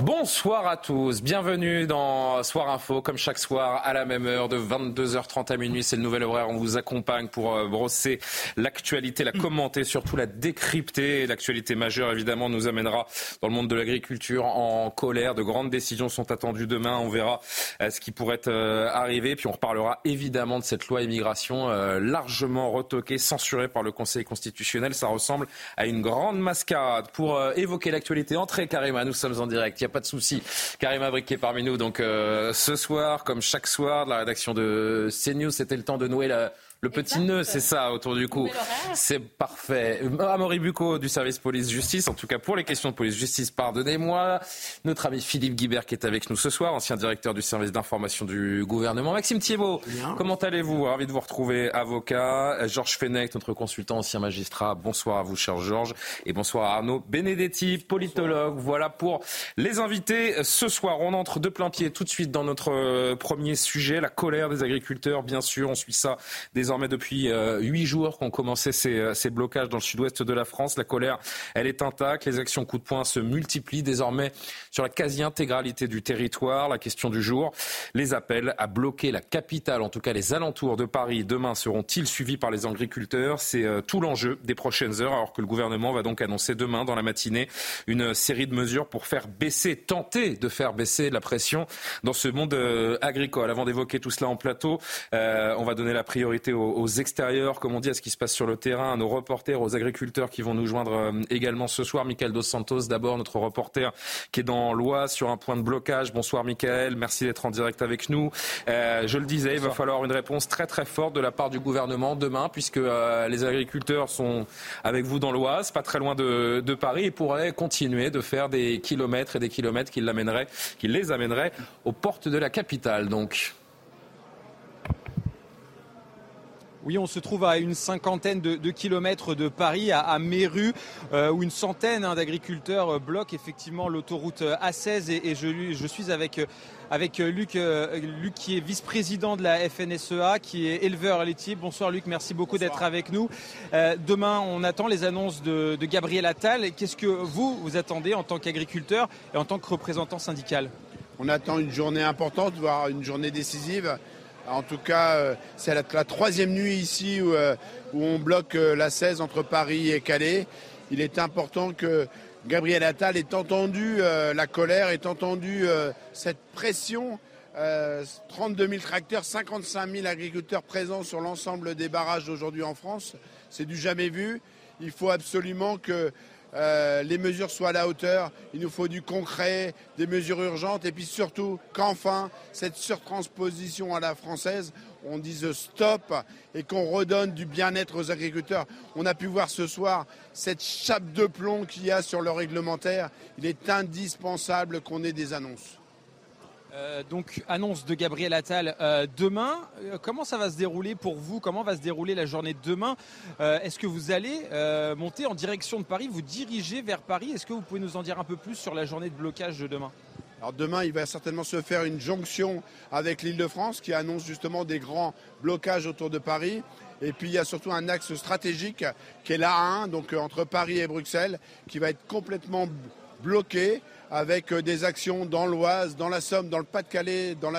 Bonsoir à tous, bienvenue dans Soir Info, comme chaque soir à la même heure de 22h30 à minuit, c'est le nouvel horaire, on vous accompagne pour euh, brosser l'actualité, la commenter, surtout la décrypter. L'actualité majeure évidemment nous amènera dans le monde de l'agriculture en colère, de grandes décisions sont attendues demain, on verra euh, ce qui pourrait euh, arriver, puis on reparlera évidemment de cette loi immigration largement retoquée, censurée par le Conseil constitutionnel, ça ressemble à une grande mascarade. Pour évoquer l'actualité, entrée carrément nous sommes en direct, il n'y a pas de souci. Karima Briquet parmi nous. Donc euh, ce soir, comme chaque soir, de la rédaction de CNews, c'était le temps de nouer la, le petit nœud, c'est ça, autour du cou. C'est parfait. Amaury Bucco du service police-justice, en tout cas pour les questions de police-justice, pardonnez-moi. Notre ami Philippe Guibert qui est avec nous ce soir, ancien directeur du service d'information du gouvernement. Maxime Thiebaud, comment allez-vous? Ravi de vous retrouver, avocat. Georges Fenech, notre consultant, ancien magistrat. Bonsoir à vous, cher Georges. Et bonsoir à Arnaud Benedetti, politologue. Voilà pour les invités. Ce soir, on entre de plein pied tout de suite dans notre euh, premier sujet, la colère des agriculteurs. Bien sûr, on suit ça désormais désormais depuis euh, huit jours qu'ont commencé euh, ces, blocages dans le sud-ouest de la France. La colère, elle est intacte. Les actions coup de poing se multiplient désormais sur la quasi-intégralité du territoire. La question du jour, les appels à bloquer la capitale, en tout cas les alentours de Paris, demain seront-ils suivis par les agriculteurs? C'est euh, tout l'enjeu des prochaines heures, alors que le gouvernement va donc annoncer demain, dans la matinée, une série de mesures pour faire baisser, tenter de faire baisser la pression dans ce monde agricole. Avant d'évoquer tout cela en plateau, on va donner la priorité aux aux, extérieurs, comme on dit, à ce qui se passe sur le terrain, à nos reporters, aux agriculteurs qui vont nous joindre euh, également ce soir. Michael Dos Santos, d'abord, notre reporter qui est dans l'Oise sur un point de blocage. Bonsoir Michael, merci d'être en direct avec nous. Euh, je le disais, il va falloir une réponse très très forte de la part du gouvernement demain, puisque euh, les agriculteurs sont avec vous dans l'Oise, pas très loin de, de, Paris, et pourraient continuer de faire des kilomètres et des kilomètres qui, qui les amèneraient aux portes de la capitale. Donc. Oui, on se trouve à une cinquantaine de, kilomètres de Paris, à, à Méru, euh, où une centaine hein, d'agriculteurs euh, bloquent effectivement l'autoroute euh, A16. Et, je, suis avec, avec Luc, Luc, qui est vice-président de la FNSEA, qui est éleveur laitier. Bonsoir Luc, merci beaucoup d'être avec nous. demain, on attend les annonces de, de Gabriel Attal. Qu'est-ce que vous, vous attendez en tant qu'agriculteur et en tant que représentant syndical? On attend une journée importante, voire une journée décisive. En tout cas, euh, c'est la, troisième nuit ici où, euh, on bloque euh, la 16 entre Paris et Calais. Il est important que Gabriel Attal ait entendu la colère, ait entendu cette pression. 32 000 tracteurs, 55 000 agriculteurs présents sur l'ensemble des barrages aujourd'hui en France. C'est du jamais vu. Il faut absolument que euh, les mesures soient à la hauteur. Il nous faut du concret, des mesures urgentes et puis surtout qu'enfin cette surtransposition à la française, on dise stop et qu'on redonne du bien-être aux agriculteurs. On a pu voir ce soir cette chape de plomb qu'il y a sur le réglementaire. Il est indispensable qu'on ait des annonces. Euh, donc, annonce de Gabriel Attal euh, demain. Euh, comment ça va se dérouler pour vous? Comment va se dérouler la journée de demain? Est-ce que vous allez monter en direction de Paris, vous diriger vers Paris? Est-ce que vous pouvez nous en dire un peu plus sur la journée de blocage de demain? Alors demain, il va certainement se faire une jonction avec l'Île-de-France qui annonce justement des grands blocages autour de Paris. Et puis il y a surtout un axe stratégique qui est l'A1, donc entre Paris et Bruxelles, qui va être complètement bloqué avec euh, des actions dans l'Oise, dans la Somme, dans le Pas-de-Calais, dans,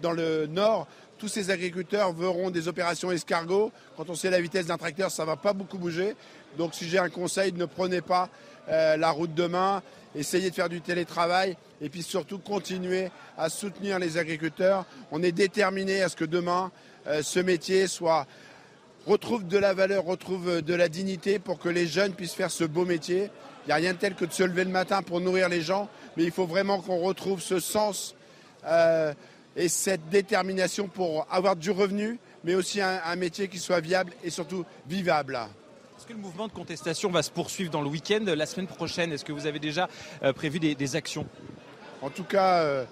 dans le Nord. Tous ces agriculteurs verront des opérations escargot. Quand on sait la vitesse d'un tracteur, ça ne va pas beaucoup bouger. Donc si j'ai un conseil, ne prenez pas euh, la route demain. Essayez de faire du télétravail et puis surtout continuer à soutenir les agriculteurs. On est déterminé à ce que demain, euh, ce métier retrouve de la valeur, retrouve de la dignité pour que les jeunes puissent faire ce beau métier. Il n'y a rien de tel que de se lever le matin pour nourrir les gens, mais il faut vraiment qu'on retrouve ce sens euh, et cette détermination pour avoir du revenu, mais aussi un, métier qui soit viable et surtout vivable. Est-ce que le mouvement de contestation va se poursuivre dans le week-end La semaine prochaine, est-ce que vous avez déjà prévu des, actions? En tout cas,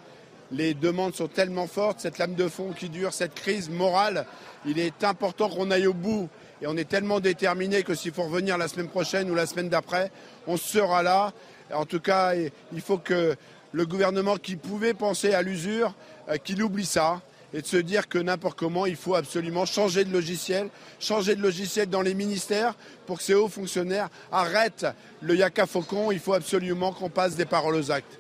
les demandes sont tellement fortes, cette lame de fond qui dure, cette crise morale, il est important qu'on aille au bout. Et on est tellement déterminé que s'il faut revenir la semaine prochaine ou la semaine d'après, on sera là. En tout cas, il faut que le gouvernement qui pouvait penser à l'usure, euh, qu'il oublie ça et de se dire que n'importe comment, il faut absolument changer de logiciel, changer de logiciel dans les ministères pour que ces hauts fonctionnaires arrêtent le yaka faucon. Il faut absolument qu'on passe des paroles aux actes.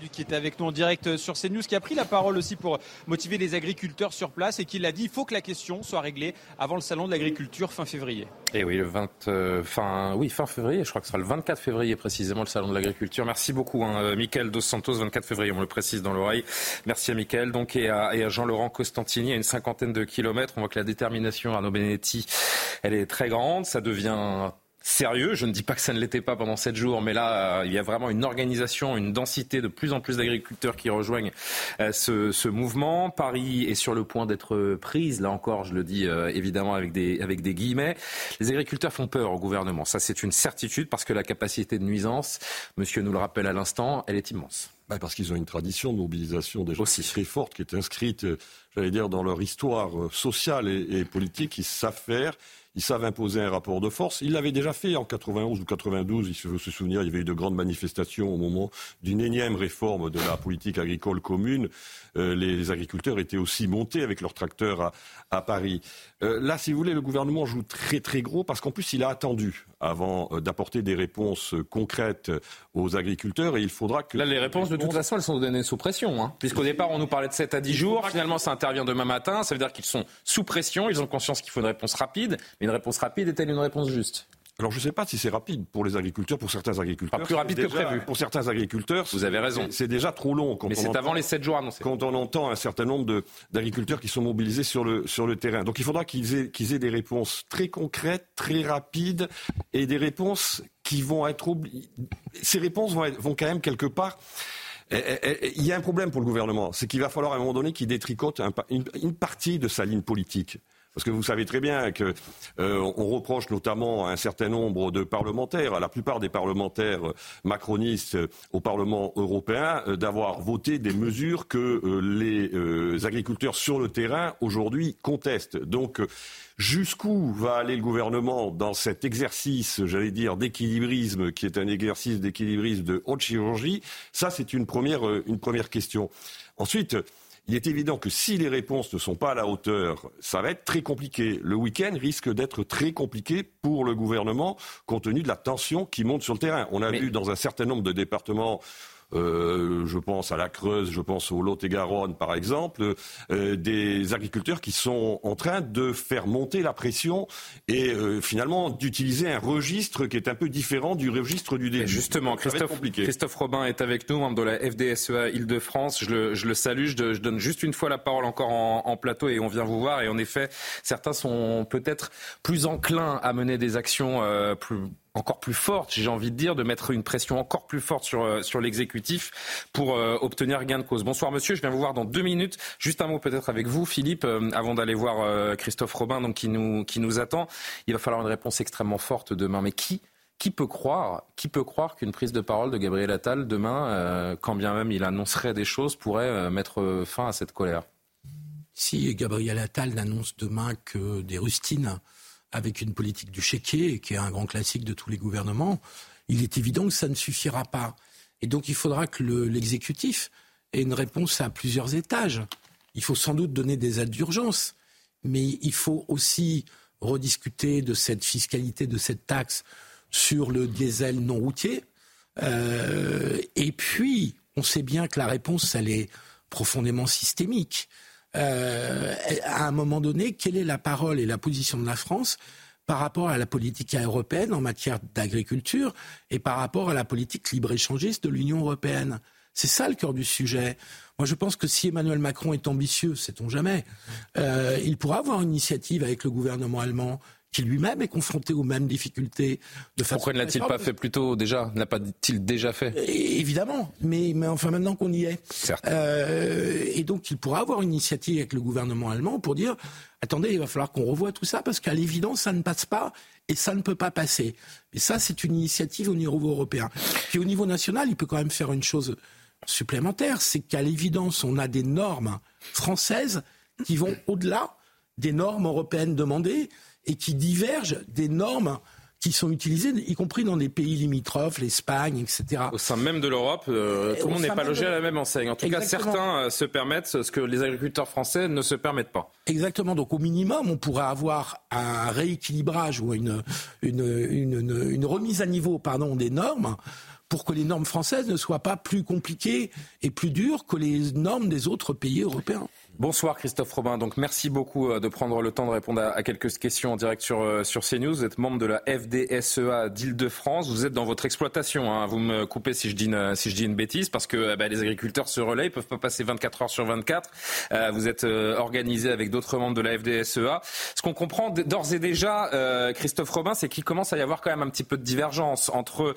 Lui qui était avec nous en direct sur CNews, qui a pris la parole aussi pour motiver les agriculteurs sur place et qui l'a dit, il faut que la question soit réglée avant le salon de l'agriculture fin février. Et 20, euh, fin, oui, fin février, je crois que ce sera le 24 février précisément le salon de l'agriculture. Merci beaucoup, hein, euh, Dos Santos, 24 février, on le précise dans l'oreille. Merci à Michael donc, et à, et à Jean-Laurent Costantini à une cinquantaine de kilomètres. On voit que la détermination Arnaud Benetti, elle est très grande. Ça devient sérieux. Je ne dis pas que ça ne l'était pas pendant sept jours, mais là, euh, il y a vraiment une organisation, une densité de plus en plus d'agriculteurs qui rejoignent euh, ce, mouvement. Paris est sur le point d'être prise. Là encore, je le dis euh, évidemment avec des, avec des guillemets. Les agriculteurs font peur au gouvernement. Ça, c'est une certitude parce que la capacité de nuisance, monsieur nous le rappelle à l'instant, elle est immense. Bah, parce qu'ils ont une tradition de mobilisation déjà Aussi. très forte qui est inscrite, j'allais dire, dans leur histoire sociale et, et politique. Ils savent faire ils savent imposer un rapport de force. Ils l'avaient déjà fait en 91 ou 92. Il faut se souvenir, il y avait eu de grandes manifestations au moment d'une énième réforme de la politique agricole commune. Euh, les, agriculteurs étaient aussi montés avec leurs tracteurs à, Paris. Euh, là, si vous voulez, le gouvernement joue très très gros parce qu'en plus, il a attendu avant euh, d'apporter des réponses concrètes aux agriculteurs et il faudra que... Là, les réponses, de toute façon, elles sont données sous pression. Hein. Puisqu'au départ, on nous parlait de 7 à 10 jours. Finalement, ça intervient demain matin. Ça veut dire qu'ils sont sous pression. Ils ont conscience qu'il faut une réponse rapide. Mais une réponse rapide est-elle une réponse juste? Alors je ne sais pas si c'est rapide pour les agriculteurs, pour certains agriculteurs. Pas plus rapide que prévu. Pour certains agriculteurs, vous avez raison. C'est déjà trop long. Mais c'est avant les 7 jours annoncés. Quand on entend un certain nombre d'agriculteurs qui sont mobilisés sur le, sur le terrain. Donc il faudra qu'ils aient, qu'ils aient des réponses très concrètes, très rapides, et des réponses qui vont être... Ces réponses vont, vont quand même quelque part... Eh, eh, eh, il y a un problème pour le gouvernement, c'est qu'il va falloir à un moment donné qu'il détricote une partie de sa ligne politique. Parce que vous savez très bien qu'on euh, reproche notamment à un certain nombre de parlementaires, à la plupart des parlementaires macronistes au Parlement européen, euh, d'avoir voté des mesures que euh, les agriculteurs sur le terrain aujourd'hui contestent. Donc jusqu'où va aller le gouvernement dans cet exercice, j'allais dire, d'équilibrisme, qui est un exercice d'équilibrisme de haute chirurgie? Ça, c'est une première, une première question. Ensuite, il est évident que si les réponses ne sont pas à la hauteur, ça va être très compliqué. Le week-end risque d'être très compliqué pour le gouvernement, compte tenu de la tension qui monte sur le terrain. On a vu dans un certain nombre de départements euh, je pense à la Creuse, je pense au Lot-et-Garonne par exemple, euh, des agriculteurs qui sont en train de faire monter la pression et euh, finalement d'utiliser un registre qui est un peu différent du registre du début. justement, Christophe, Christophe Robin est avec nous, membre de la FDSEA Île-de-France. Je le, je le, salue, je, je, donne juste une fois la parole encore en, en, plateau et on vient vous voir. Et en effet, certains sont peut-être plus enclins à mener des actions plus encore plus forte, j'ai envie de dire, de mettre une pression encore plus forte sur, euh, sur l'exécutif pour euh, obtenir gain de cause. Bonsoir monsieur, je viens vous voir dans deux minutes. Juste un mot peut-être avec vous, Philippe, euh, avant d'aller voir Christophe Robin donc, qui, nous, qui nous attend. Il va falloir une réponse extrêmement forte demain. Mais qui qui peut croire, qui peut croire qu'une prise de parole de Gabriel Attal demain, quand bien même il annoncerait des choses, pourrait mettre fin à cette colère? Si Gabriel Attal n'annonce demain que des rustines avec une politique du chéquier, qui est un grand classique de tous les gouvernements, il est évident que ça ne suffira pas. Et donc il faudra que l'exécutif ait une réponse à plusieurs étages. Il faut sans doute donner des aides d'urgence, mais il faut aussi rediscuter de cette fiscalité, de cette taxe sur le diesel non routier. Euh, et puis, on sait bien que la réponse, elle est profondément systémique. Euh, à un moment donné, quelle est la parole et la position de la France par rapport à la politique européenne en matière d'agriculture et par rapport à la politique libre-échangiste de l'Union européenne? C'est ça le cœur du sujet. Moi, je pense que si Emmanuel Macron est ambitieux, sait-on jamais, euh, il pourra avoir une initiative avec le gouvernement allemand qui lui-même est confronté aux mêmes difficultés. De Pourquoi ne l'a-t-il pas fait plus tôt déjà? N'a pas-t-il déjà fait? Évidemment, mais, mais enfin maintenant qu'on y est. Certes. Euh, et donc il pourra avoir une initiative avec le gouvernement allemand pour dire attendez, il va falloir qu'on revoie tout ça parce qu'à l'évidence ça ne passe pas et ça ne peut pas passer. Et ça c'est une initiative au niveau européen. Puis au niveau national, il peut quand même faire une chose supplémentaire, c'est qu'à l'évidence on a des normes françaises qui vont au-delà des normes européennes demandées et qui divergent des normes qui sont utilisées, y compris dans des pays limitrophes, l'Espagne, etc. Au sein même de l'Europe, euh, tout le monde n'est pas logé à la même enseigne. En tout cas, certains euh, se permettent ce que les agriculteurs français ne se permettent pas. Exactement. Donc, au minimum, on pourrait avoir un rééquilibrage ou une, une, une, une remise à niveau pardon, des normes pour que les normes françaises ne soient pas plus compliquées et plus dures que les normes des autres pays européens. Bonsoir Christophe Robin. Donc merci beaucoup euh, de prendre le temps de répondre à quelques questions en direct sur, euh, sur CNews. Vous êtes membre de la FDSEA d'Île-de-France. Vous êtes dans votre exploitation. Hein. Vous me coupez si je dis une, si je dis une bêtise parce que bah, les agriculteurs se relaient. Ils peuvent pas passer 24 heures sur 24. Euh, vous êtes organisé avec d'autres membres de la FDSEA. Ce qu'on comprend d'ores et déjà, Christophe Robin, c'est qu'il commence à y avoir quand même un petit peu de divergence entre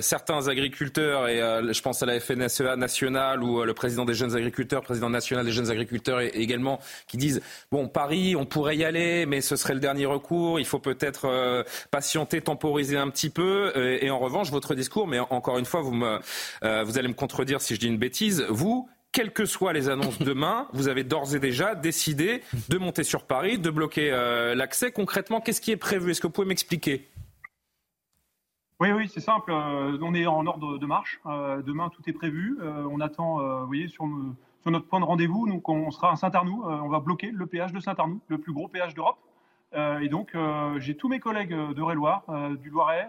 certains agriculteurs et je pense à la FNSEA nationale ou le président des jeunes agriculteurs, président national des jeunes agriculteurs également qui disent bon Paris, on pourrait y aller, mais ce serait le dernier recours. Il faut peut-être euh, patienter, temporiser un petit peu. Euh, et, en revanche, votre discours, mais encore une fois, vous me, euh, vous allez me contredire si je dis une bêtise. Vous, quelles que soient les annonces demain, vous avez d'ores et déjà décidé de monter sur Paris, de bloquer l'accès. Concrètement, qu'est-ce qui est prévu? Est-ce que vous pouvez m'expliquer? Oui, oui, c'est simple. on est en ordre de marche. demain, tout est prévu. on attend, vous voyez, sur, sur notre point de rendez-vous. Donc, on sera à Saint-Arnoux. Euh, on va bloquer le péage de Saint-Arnoux, le plus gros péage d'Europe. Euh, et donc, euh, j'ai tous mes collègues d'Eure-et-Loire, du Loiret,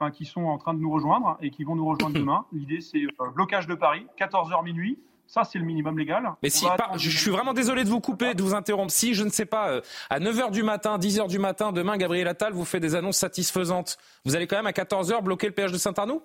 enfin, qui sont en train de nous rejoindre et qui vont nous rejoindre demain. L'idée, c'est blocage de Paris, 14h minuit. Ça, c'est le minimum légal. Mais si, je, suis vraiment désolé de vous couper, de vous interrompre. Si, je ne sais pas, à 9h du matin, 10h du matin, demain, Gabriel Attal vous fait des annonces satisfaisantes, vous allez quand même à 14h bloquer le péage de Saint-Arnoux?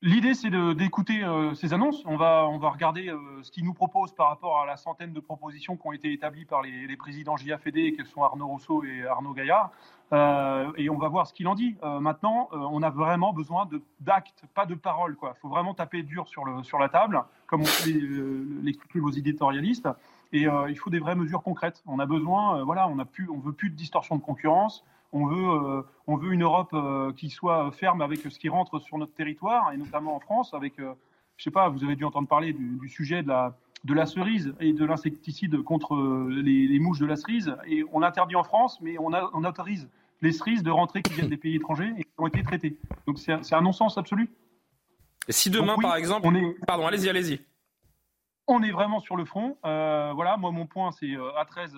L'idée, c'est d'écouter euh, ces annonces. On va, on va regarder euh, ce qu'ils nous proposent par rapport à la centaine de propositions qui ont été établies par les, présidents JAFD, que sont Arnaud Rousseau et Arnaud Gaillard. Euh, et on va voir ce qu'il en dit. Maintenant, on a vraiment besoin d'actes, pas de paroles. Il faut vraiment taper dur sur, le, sur la table, comme on l'expliquer vos éditorialistes. Et il faut des vraies mesures concrètes. On a besoin, voilà, on ne veut plus de distorsion de concurrence. On veut, euh, on veut une Europe euh, qui soit ferme avec ce qui rentre sur notre territoire, et notamment en France, avec, euh, je sais pas, vous avez dû entendre parler du, sujet de la, de la cerise et de l'insecticide contre les, mouches de la cerise. Et on l'interdit en France, mais on, a, on, autorise les cerises de rentrer qui viennent des pays étrangers et qui ont été traitées. Donc c'est un non-sens absolu. Et si demain, par exemple, on est... pardon, allez-y, allez-y on est vraiment sur le front. Euh, voilà, moi mon point c'est à 13,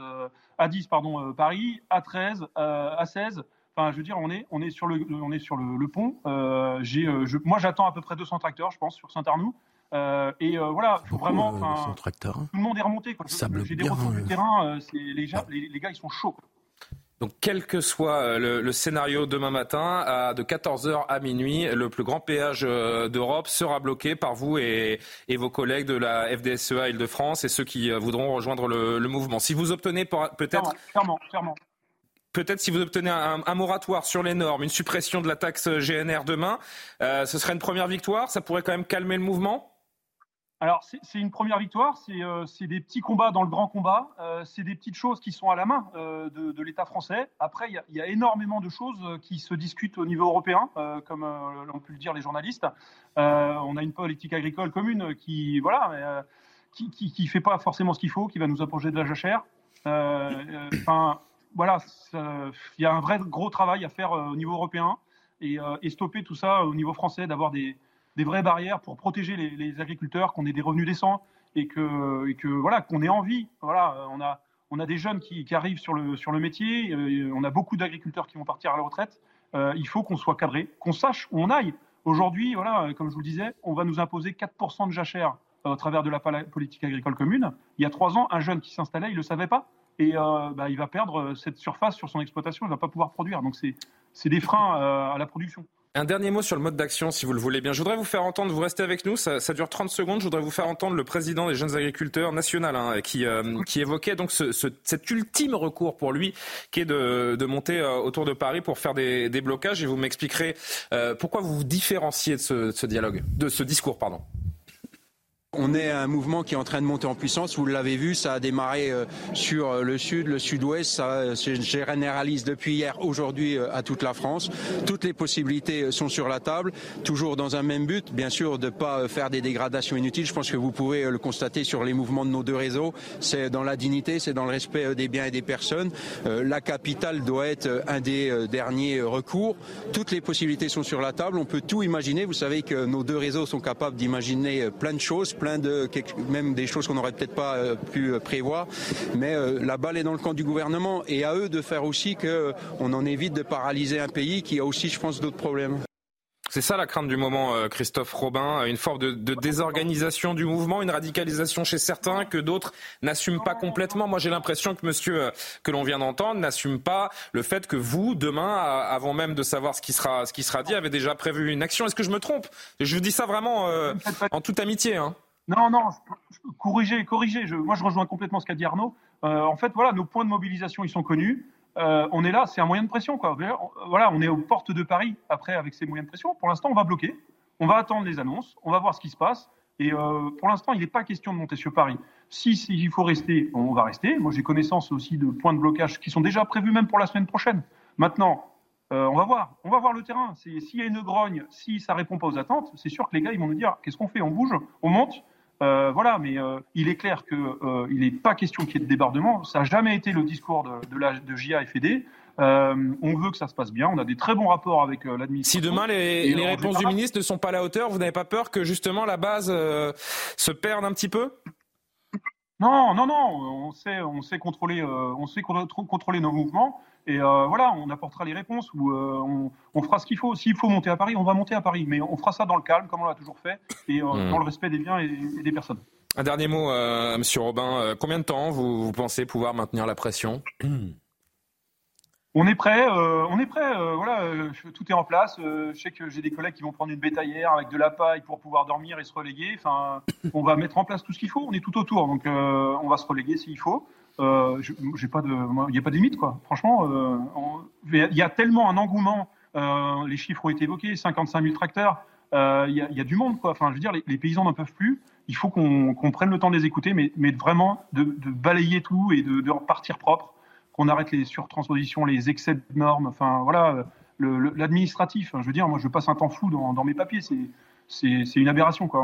à 10 pardon euh, Paris, à 13, à 16. Enfin, je veux dire, on est on est sur le on est sur le, pont. Euh, j'ai moi j'attends à peu près 200 tracteurs, je pense, sur Saint-Arnoux. et voilà, faut vraiment. tracteurs. Tout le monde est remonté. J'ai des retours du terrain. les, les, gars, ils sont chauds. Donc, quel que soit euh, le, scénario demain matin, à, de 14h à minuit, le plus grand péage euh, d'Europe sera bloqué par vous et, vos collègues de la FDSEA Île-de-France et ceux qui euh, voudront rejoindre le, mouvement. Si vous obtenez peut-être... Peut-être si vous obtenez un, moratoire sur les normes, une suppression de la taxe GNR demain, ce serait une première victoire. Ça pourrait quand même calmer le mouvement? Alors, c'est une première victoire, euh, c'est des petits combats dans le grand combat, euh, c'est des petites choses qui sont à la main euh, de, l'État français. Après, il y, a énormément de choses qui se discutent au niveau européen, comme l'ont pu le dire les journalistes. on a une politique agricole commune qui, voilà, qui, qui, fait pas forcément ce qu'il faut, qui va nous approcher de la jachère. Enfin, voilà, il y a un vrai gros travail à faire au niveau européen et, et stopper tout ça au niveau français, d'avoir des des vraies barrières pour protéger les, agriculteurs, qu'on ait des revenus décents et que, voilà, qu'on ait envie. Voilà, on a, on a des jeunes qui, arrivent sur le, sur le métier, euh, on a beaucoup d'agriculteurs qui vont partir à la retraite. Euh, il faut qu'on soit cadré, qu'on sache où on aille. Aujourd'hui, voilà, comme je vous le disais, on va nous imposer 4% de jachère euh, au travers de la politique agricole commune. Il y a trois ans, un jeune qui s'installait, il ne le savait pas. Et bah, il va perdre cette surface sur son exploitation, il ne va pas pouvoir produire. Donc c'est des freins à la production. Un dernier mot sur le mode d'action, si vous le voulez bien. Je voudrais vous faire entendre, vous restez avec nous, ça, dure 30 secondes, je voudrais vous faire entendre le président des jeunes agriculteurs national hein, qui, euh, évoquait donc ce, cet ultime recours pour lui qui est de, monter euh, autour de Paris pour faire des, des blocages et vous m'expliquerez euh, pourquoi vous vous différenciez de ce, de ce dialogue, de ce discours, pardon. On est un mouvement qui est en train de monter en puissance. Vous l'avez vu, ça a démarré euh, sur euh, le sud, le sud-ouest. Ça se généralise depuis hier, aujourd'hui euh, à toute la France. Toutes les possibilités sont sur la table, toujours dans un même but, bien sûr, de ne pas faire des dégradations inutiles. Je pense que vous pouvez le constater sur les mouvements de nos deux réseaux. C'est dans la dignité, c'est dans le respect des biens et des personnes. La capitale doit être un des derniers recours. Toutes les possibilités sont sur la table. On peut tout imaginer. Vous savez que nos deux réseaux sont capables d'imaginer plein de choses plein de même des choses qu'on n'aurait peut-être pas euh, pu euh, prévoir. Mais euh, la balle est dans le camp du gouvernement et à eux de faire aussi qu'on en évite de paralyser un pays qui a aussi, je pense, d'autres problèmes. C'est ça la crainte du moment, Christophe Robin, une forme de, désorganisation du mouvement, une radicalisation chez certains que d'autres n'assument pas complètement. Moi, j'ai l'impression que monsieur que l'on vient d'entendre n'assume pas le fait que vous, demain, avant même de savoir ce qui sera, ce qui sera dit, avez déjà prévu une action. Est-ce que je me trompe? Je vous dis ça vraiment en toute amitié. Hein. Non, non, corriger, corriger. Je, moi, je rejoins complètement ce qu'a dit Arnaud. Euh, en fait, voilà, nos points de mobilisation, ils sont connus. Euh, on est là, c'est un moyen de pression. Quoi. Voilà, on est aux portes de Paris après avec ces moyens de pression. Pour l'instant, on va bloquer. On va attendre les annonces. On va voir ce qui se passe. Et euh, pour l'instant, il n'est pas question de monter sur Paris. Si, il faut rester, on va rester. Moi, j'ai connaissance aussi de points de blocage qui sont déjà prévus même pour la semaine prochaine. Maintenant, on va voir, on va voir le terrain. S'il y a une grogne, si ça répond pas aux attentes, c'est sûr que les gars ils vont nous dire qu'est-ce qu'on fait? On bouge, on monte? Euh, voilà, mais euh, il est clair qu'il euh, n'est pas question qu'il y ait de débordement. Ça n'a jamais été le discours de, de, la, de JA FED. on veut que ça se passe bien. On a des très bons rapports avec l'administration. Si demain les, les réponses du ministre ne sont pas à la hauteur, vous n'avez pas peur que justement la base se perde un petit peu? Non, non, non. On sait, on sait contrôler, on sait contrôler nos mouvements. Et euh, voilà, on apportera les réponses ou euh, on, fera ce qu'il faut. S'il faut monter à Paris, on va monter à Paris. Mais on fera ça dans le calme, comme on l'a toujours fait, et euh, mmh. dans le respect des biens et, des personnes. Un dernier mot, Monsieur Robin. combien de temps vous, pensez pouvoir maintenir la pression? On est prêt, on est prêt. voilà, tout est en place. je sais que j'ai des collègues qui vont prendre une bétaillère avec de la paille pour pouvoir dormir et se reléguer. Enfin, on va mettre en place tout ce qu'il faut. On est tout autour, donc on va se reléguer s'il faut. Euh, j'ai pas de, il n'y a pas de limite quoi. Franchement, euh, il y a tellement un engouement. Euh, les chiffres ont été évoqués, 55 000 tracteurs. Il y, y, a du monde quoi. Enfin, je veux dire, les, paysans n'en peuvent plus. Il faut qu'on prenne le temps de les écouter, mais, mais vraiment de, balayer tout et de, repartir propre. Qu'on arrête les surtranspositions, les excès de normes. Enfin, voilà, l'administratif. je veux dire, moi, je passe un temps fou dans, dans mes papiers. C'est une aberration quoi.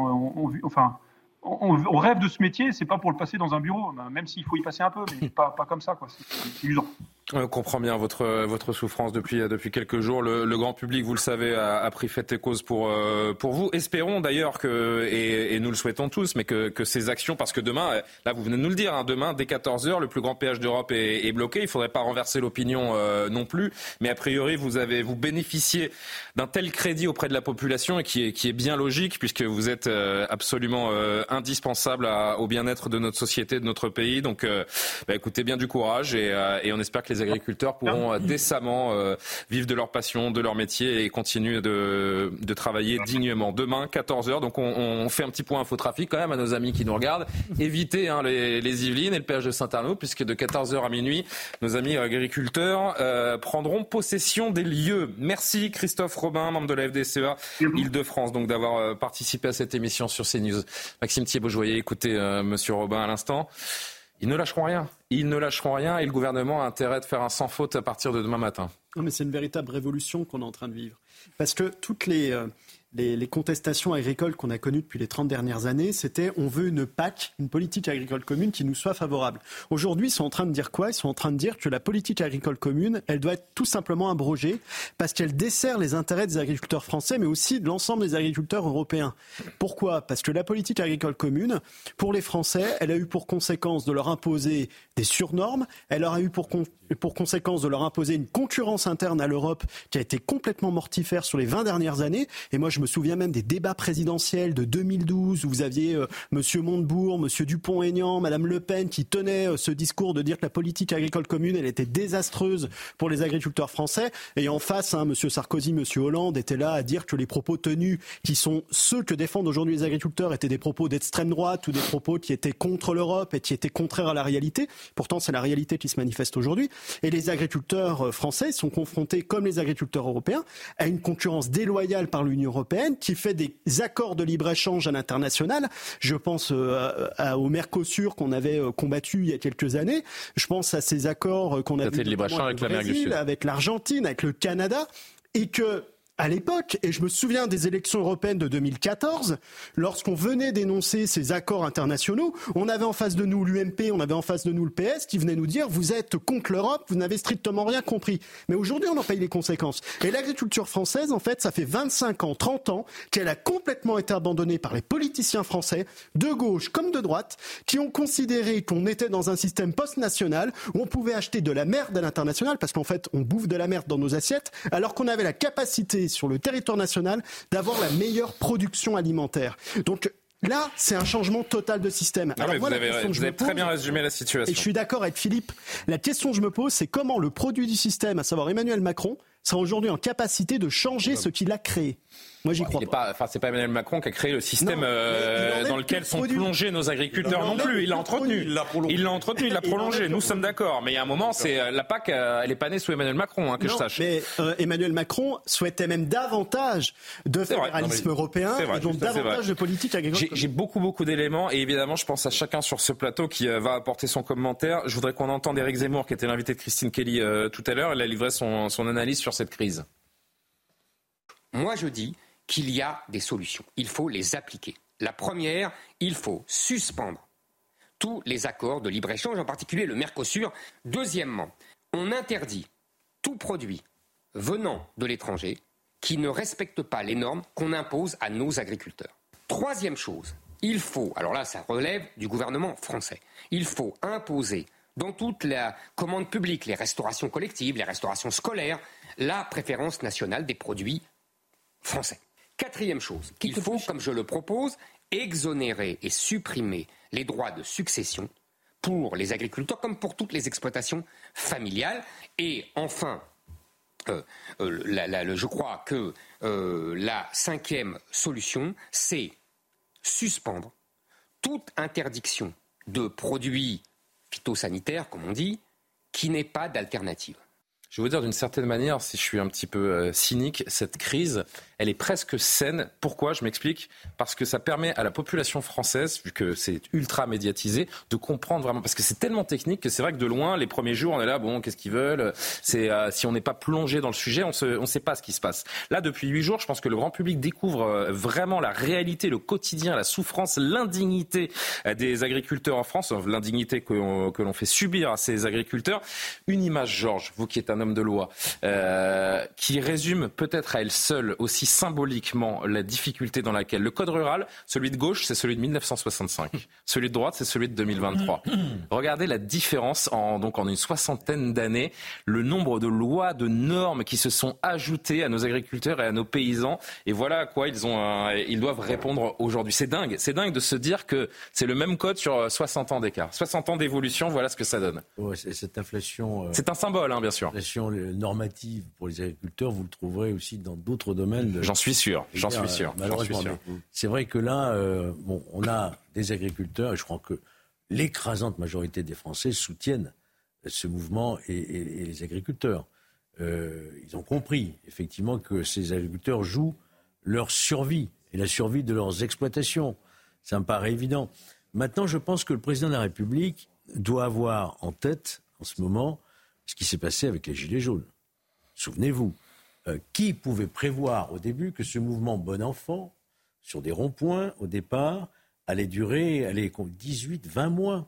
Enfin on, rêve de ce métier, c'est pas pour le passer dans un bureau, même s'il faut y passer un peu, mais pas, comme ça, quoi. C'est usant. On comprend bien votre, votre souffrance depuis, depuis quelques jours. Le, grand public, vous le savez, a, pris fait et cause pour, euh, pour vous. Espérons d'ailleurs que, et, nous le souhaitons tous, mais que, que, ces actions, parce que demain, là vous venez de nous le dire, hein, demain dès 14h, le plus grand péage d'Europe est, bloqué. Il ne faudrait pas renverser l'opinion euh, non plus, mais a priori vous avez vous bénéficiez d'un tel crédit auprès de la population et qui est, qui est bien logique puisque vous êtes euh, absolument indispensable au bien-être de notre société, de notre pays. Donc, bah, écoutez bien du courage et, et on espère que les les agriculteurs pourront euh, décemment euh, vivre de leur passion, de leur métier et continuer de, de travailler dignement. Demain, 14h, donc on, fait un petit point infotrafic quand même à nos amis qui nous regardent. Évitez hein, les, les, Yvelines et le péage de Saint-Arnaud, puisque de 14h à minuit, nos amis agriculteurs euh, prendront possession des lieux. Merci Christophe Robin, membre de la FDCEA Île-de-France, donc d'avoir participé à cette émission sur CNews. Maxime Thiebaud-Joyer, écoutez Monsieur Robin à l'instant. Ils ne lâcheront rien. Ils ne lâcheront rien et le gouvernement a intérêt de faire un sans faute à partir de demain matin. Non, mais c'est une véritable révolution qu'on est en train de vivre. Parce que toutes les, les, contestations agricoles qu'on a connues depuis les 30 dernières années, c'était on veut une PAC, une politique agricole commune qui nous soit favorable. Aujourd'hui, ils sont en train de dire quoi? Ils sont en train de dire que la politique agricole commune, elle doit être tout simplement abrogée parce qu'elle dessert les intérêts des agriculteurs français, mais aussi de l'ensemble des agriculteurs européens. Pourquoi? Parce que la politique agricole commune, pour les Français, elle a eu pour conséquence de leur imposer des surnormes, elle leur a eu pour, pour conséquence de leur imposer une concurrence interne à l'Europe qui a été complètement mortifère sur les 20 dernières années. Et moi, je me souviens même des débats présidentiels de 2012 où vous aviez euh, Monsieur Montebourg, Monsieur Dupont-Aignan, Madame Le Pen qui tenaient euh, ce discours de dire que la politique agricole commune, elle était désastreuse pour les agriculteurs français. Et en face, hein, Monsieur Sarkozy, Monsieur Hollande étaient là à dire que les propos tenus, qui sont ceux que défendent aujourd'hui les agriculteurs, étaient des propos d'extrême droite ou des propos qui étaient contre l'Europe et qui étaient contraires à la réalité. Pourtant, c'est la réalité qui se manifeste aujourd'hui. Et les agriculteurs euh, français sont confrontés, comme les agriculteurs européens, à une concurrence déloyale par l'Union européenne qui fait des accords de libre-échange à l'international. Je pense euh, au Mercosur qu'on avait euh, combattu il y a quelques années. Je pense à ces accords qu'on a vu avec, Brésil, avec l'Argentine, avec le Canada, et que à l'époque, et je me souviens des élections européennes de 2014, lorsqu'on venait d'énoncer ces accords internationaux, on avait en face de nous l'UMP, on avait en face de nous le PS qui venait nous dire vous êtes contre l'Europe, vous n'avez strictement rien compris. Mais aujourd'hui, on en paye les conséquences. Et l'agriculture française, en fait, ça fait 25 ans, 30 ans qu'elle a complètement été abandonnée par les politiciens français, de gauche comme de droite, qui ont considéré qu'on était dans un système post-national où on pouvait acheter de la merde à l'international, parce qu'en fait, on bouffe de la merde dans nos assiettes, alors qu'on avait la capacité sur le territoire national d'avoir la meilleure production alimentaire. Donc Là, c'est un changement total de système. Alors, vous avez, très bien résumé la situation. Et je suis d'accord avec Philippe. La question que je me pose, c'est comment le produit du système, à savoir Emmanuel Macron, sera aujourd'hui en capacité de changer ce qu'il a créé. Moi, j'y crois pas. Enfin, c'est pas Emmanuel Macron qui a créé le système euh, dans lequel sont plongés nos agriculteurs non plus. Il l'a entretenu. Il l'a entretenu, il l'a prolongé. Nous sommes d'accord. Mais il y a un moment, c'est euh, la PAC, euh, elle est pas née sous Emmanuel Macron, hein, que je sache. Mais Emmanuel Macron souhaitait même davantage de fédéralisme européen et donc davantage de politique agricole. J'ai beaucoup, beaucoup d'éléments et évidemment, je pense à chacun sur ce plateau qui va apporter son commentaire. Je voudrais qu'on entende Eric Zemmour, qui était l'invité de Christine Kelly tout à l'heure. Elle a livré son, son analyse sur cette crise. Moi, je dis qu'il y a des solutions. Il faut les appliquer. La première, il faut suspendre tous les accords de libre-échange, en particulier le Mercosur. Deuxièmement, on interdit tout produit venant de l'étranger qui ne respecte pas les normes qu'on impose à nos agriculteurs. Troisième chose, il faut, alors là ça relève du gouvernement français, il faut imposer dans toute la commande publique, les restaurations collectives, les restaurations scolaires, la préférence nationale des produits français. Quatrième chose, qu'il faut, comme je le propose, exonérer et supprimer les droits de succession pour les agriculteurs comme pour toutes les exploitations familiales. Et enfin, euh, euh, je crois que euh, la cinquième solution, c'est suspendre toute interdiction de produits comme on dit, qui n'est pas d'alternative. Je vais vous dire d'une certaine manière, si je suis un petit peu euh, cynique, cette crise, elle est presque saine. Pourquoi? Je m'explique. Parce que ça permet à la population française, vu que c'est ultra médiatisé, de comprendre vraiment. Parce que c'est tellement technique que c'est vrai que de loin, les premiers jours, on est là, bon, qu'est-ce qu'ils veulent? Euh, si on n'est pas plongé dans le sujet, on ne sait pas ce qui se passe. Là, depuis huit jours, je pense que le grand public découvre euh, vraiment la réalité, le quotidien, la souffrance, l'indignité des agriculteurs en France, l'indignité que, l'on fait subir à ces agriculteurs. Une image, Georges, vous qui êtes un homme de loi, euh, qui résume peut-être à elle seule aussi symboliquement la difficulté dans laquelle le code rural, celui de gauche, c'est celui de 1965, celui de droite, c'est celui de 2023. Regardez la différence en, donc en une soixantaine d'années, le nombre de lois, de normes qui se sont ajoutées à nos agriculteurs et à nos paysans. Et voilà à quoi ils, ont, ils doivent répondre aujourd'hui. C'est dingue, c'est dingue de se dire que c'est le même code sur 60 ans d'écart. 60 ans d'évolution, voilà ce que ça donne. cette inflation. Euh, c'est un symbole, hein, bien sûr normative pour les agriculteurs, vous le trouverez aussi dans d'autres domaines. J'en suis sûr, j'en suis sûr. Malheureusement, c'est vrai que là, euh, bon, on a des agriculteurs, et je crois que l'écrasante majorité des Français soutiennent ce mouvement et, les agriculteurs. Euh, ils ont compris effectivement que ces agriculteurs jouent leur survie et la survie de leurs exploitations. Ça me paraît évident. Maintenant, je pense que le président de la République doit avoir en tête, en ce moment, ce qui s'est passé avec les Gilets jaunes. Souvenez-vous, euh, qui pouvait prévoir au début que ce mouvement bon enfant, sur des ronds-points au départ, allait durer allait, 18, 20 mois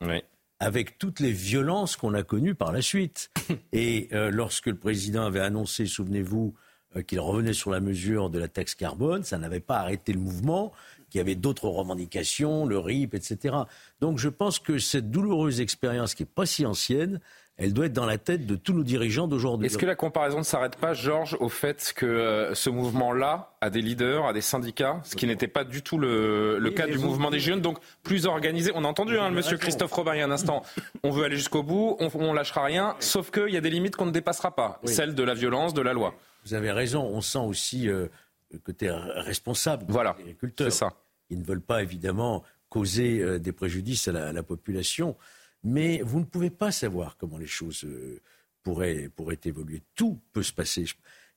Avec toutes les violences qu'on a connues par la suite. Et euh, lorsque le président avait annoncé, souvenez-vous, euh, qu'il revenait sur la mesure de la taxe carbone, ça n'avait pas arrêté le mouvement, qu'il y avait d'autres revendications, le RIP, etc. Donc je pense que cette douloureuse expérience qui n'est pas si ancienne, elle doit être dans la tête de tous nos dirigeants d'aujourd'hui. Est-ce que la comparaison ne s'arrête pas, Georges, au fait que euh, ce mouvement-là a des leaders, a des syndicats, ce qui n'était pas du tout le, cas du mouvement des jeunes, donc plus organisé. On a entendu hein, le monsieur Christophe Robin il y a un instant. On veut aller jusqu'au bout, on, on lâchera rien, sauf qu'il y a des limites qu'on ne dépassera pas, celles de la violence, de la loi. Vous avez raison, on sent aussi euh, le côté responsable des voilà, agriculteurs. Ça. Ils ne veulent pas évidemment causer euh, des préjudices à la population mais vous ne pouvez pas savoir comment les choses euh, pourraient, pourraient évoluer. Tout peut se passer.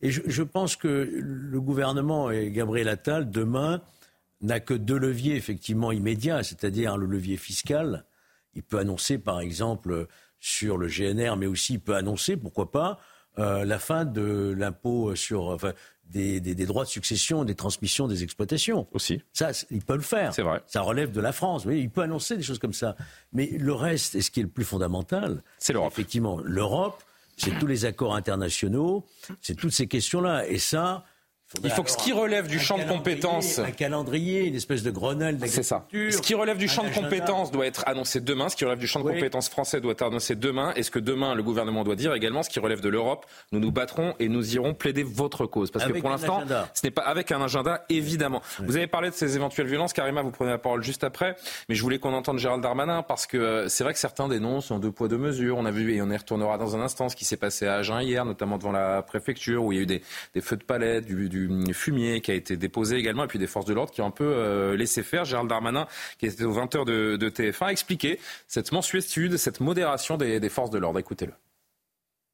Et je, pense que le gouvernement et Gabriel Attal, demain, n'a que deux leviers effectivement immédiats, c'est-à-dire le levier fiscal. Il peut annoncer, par exemple, sur le GNR, mais aussi il peut annoncer, pourquoi pas, euh, la fin de l'impôt sur, des, droits de succession, des transmissions, des exploitations. Aussi. Ça, il peut le faire. C'est vrai. Ça relève de la France. Oui, il peut annoncer des choses comme ça. Mais le reste, et ce qui est le plus fondamental, c'est l'Europe. Effectivement, l'Europe, c'est tous les accords internationaux, c'est toutes ces questions-là. Et ça, il faut que ce qui relève du champ de compétences. Un calendrier, une espèce de Grenelle C'est ça. Ce qui relève du champ de compétences doit être annoncé demain. Ce qui relève du champ de compétences français doit être annoncé demain. Et ce que demain, le gouvernement doit dire également, ce qui relève de l'Europe, nous nous battrons et nous irons plaider votre cause. Parce que pour l'instant, ce n'est pas avec un agenda, évidemment. Vous avez parlé de ces éventuelles violences. Karima, vous prenez la parole juste après. Mais je voulais qu'on entende Gérald Darmanin parce que euh, c'est vrai que certains dénoncent en deux poids, deux mesures. On a vu, et on y retournera dans un instant, ce qui s'est passé à Agen hier, notamment devant la préfecture, où il y a eu des, feux de palais, du, du fumier qui a été déposé également, et puis des forces de l'ordre qui ont un peu euh, laissé faire. Gérald Darmanin, qui était aux 20h de, TF1, a expliqué cette mensuétude, cette modération des, forces de l'ordre. Écoutez-le.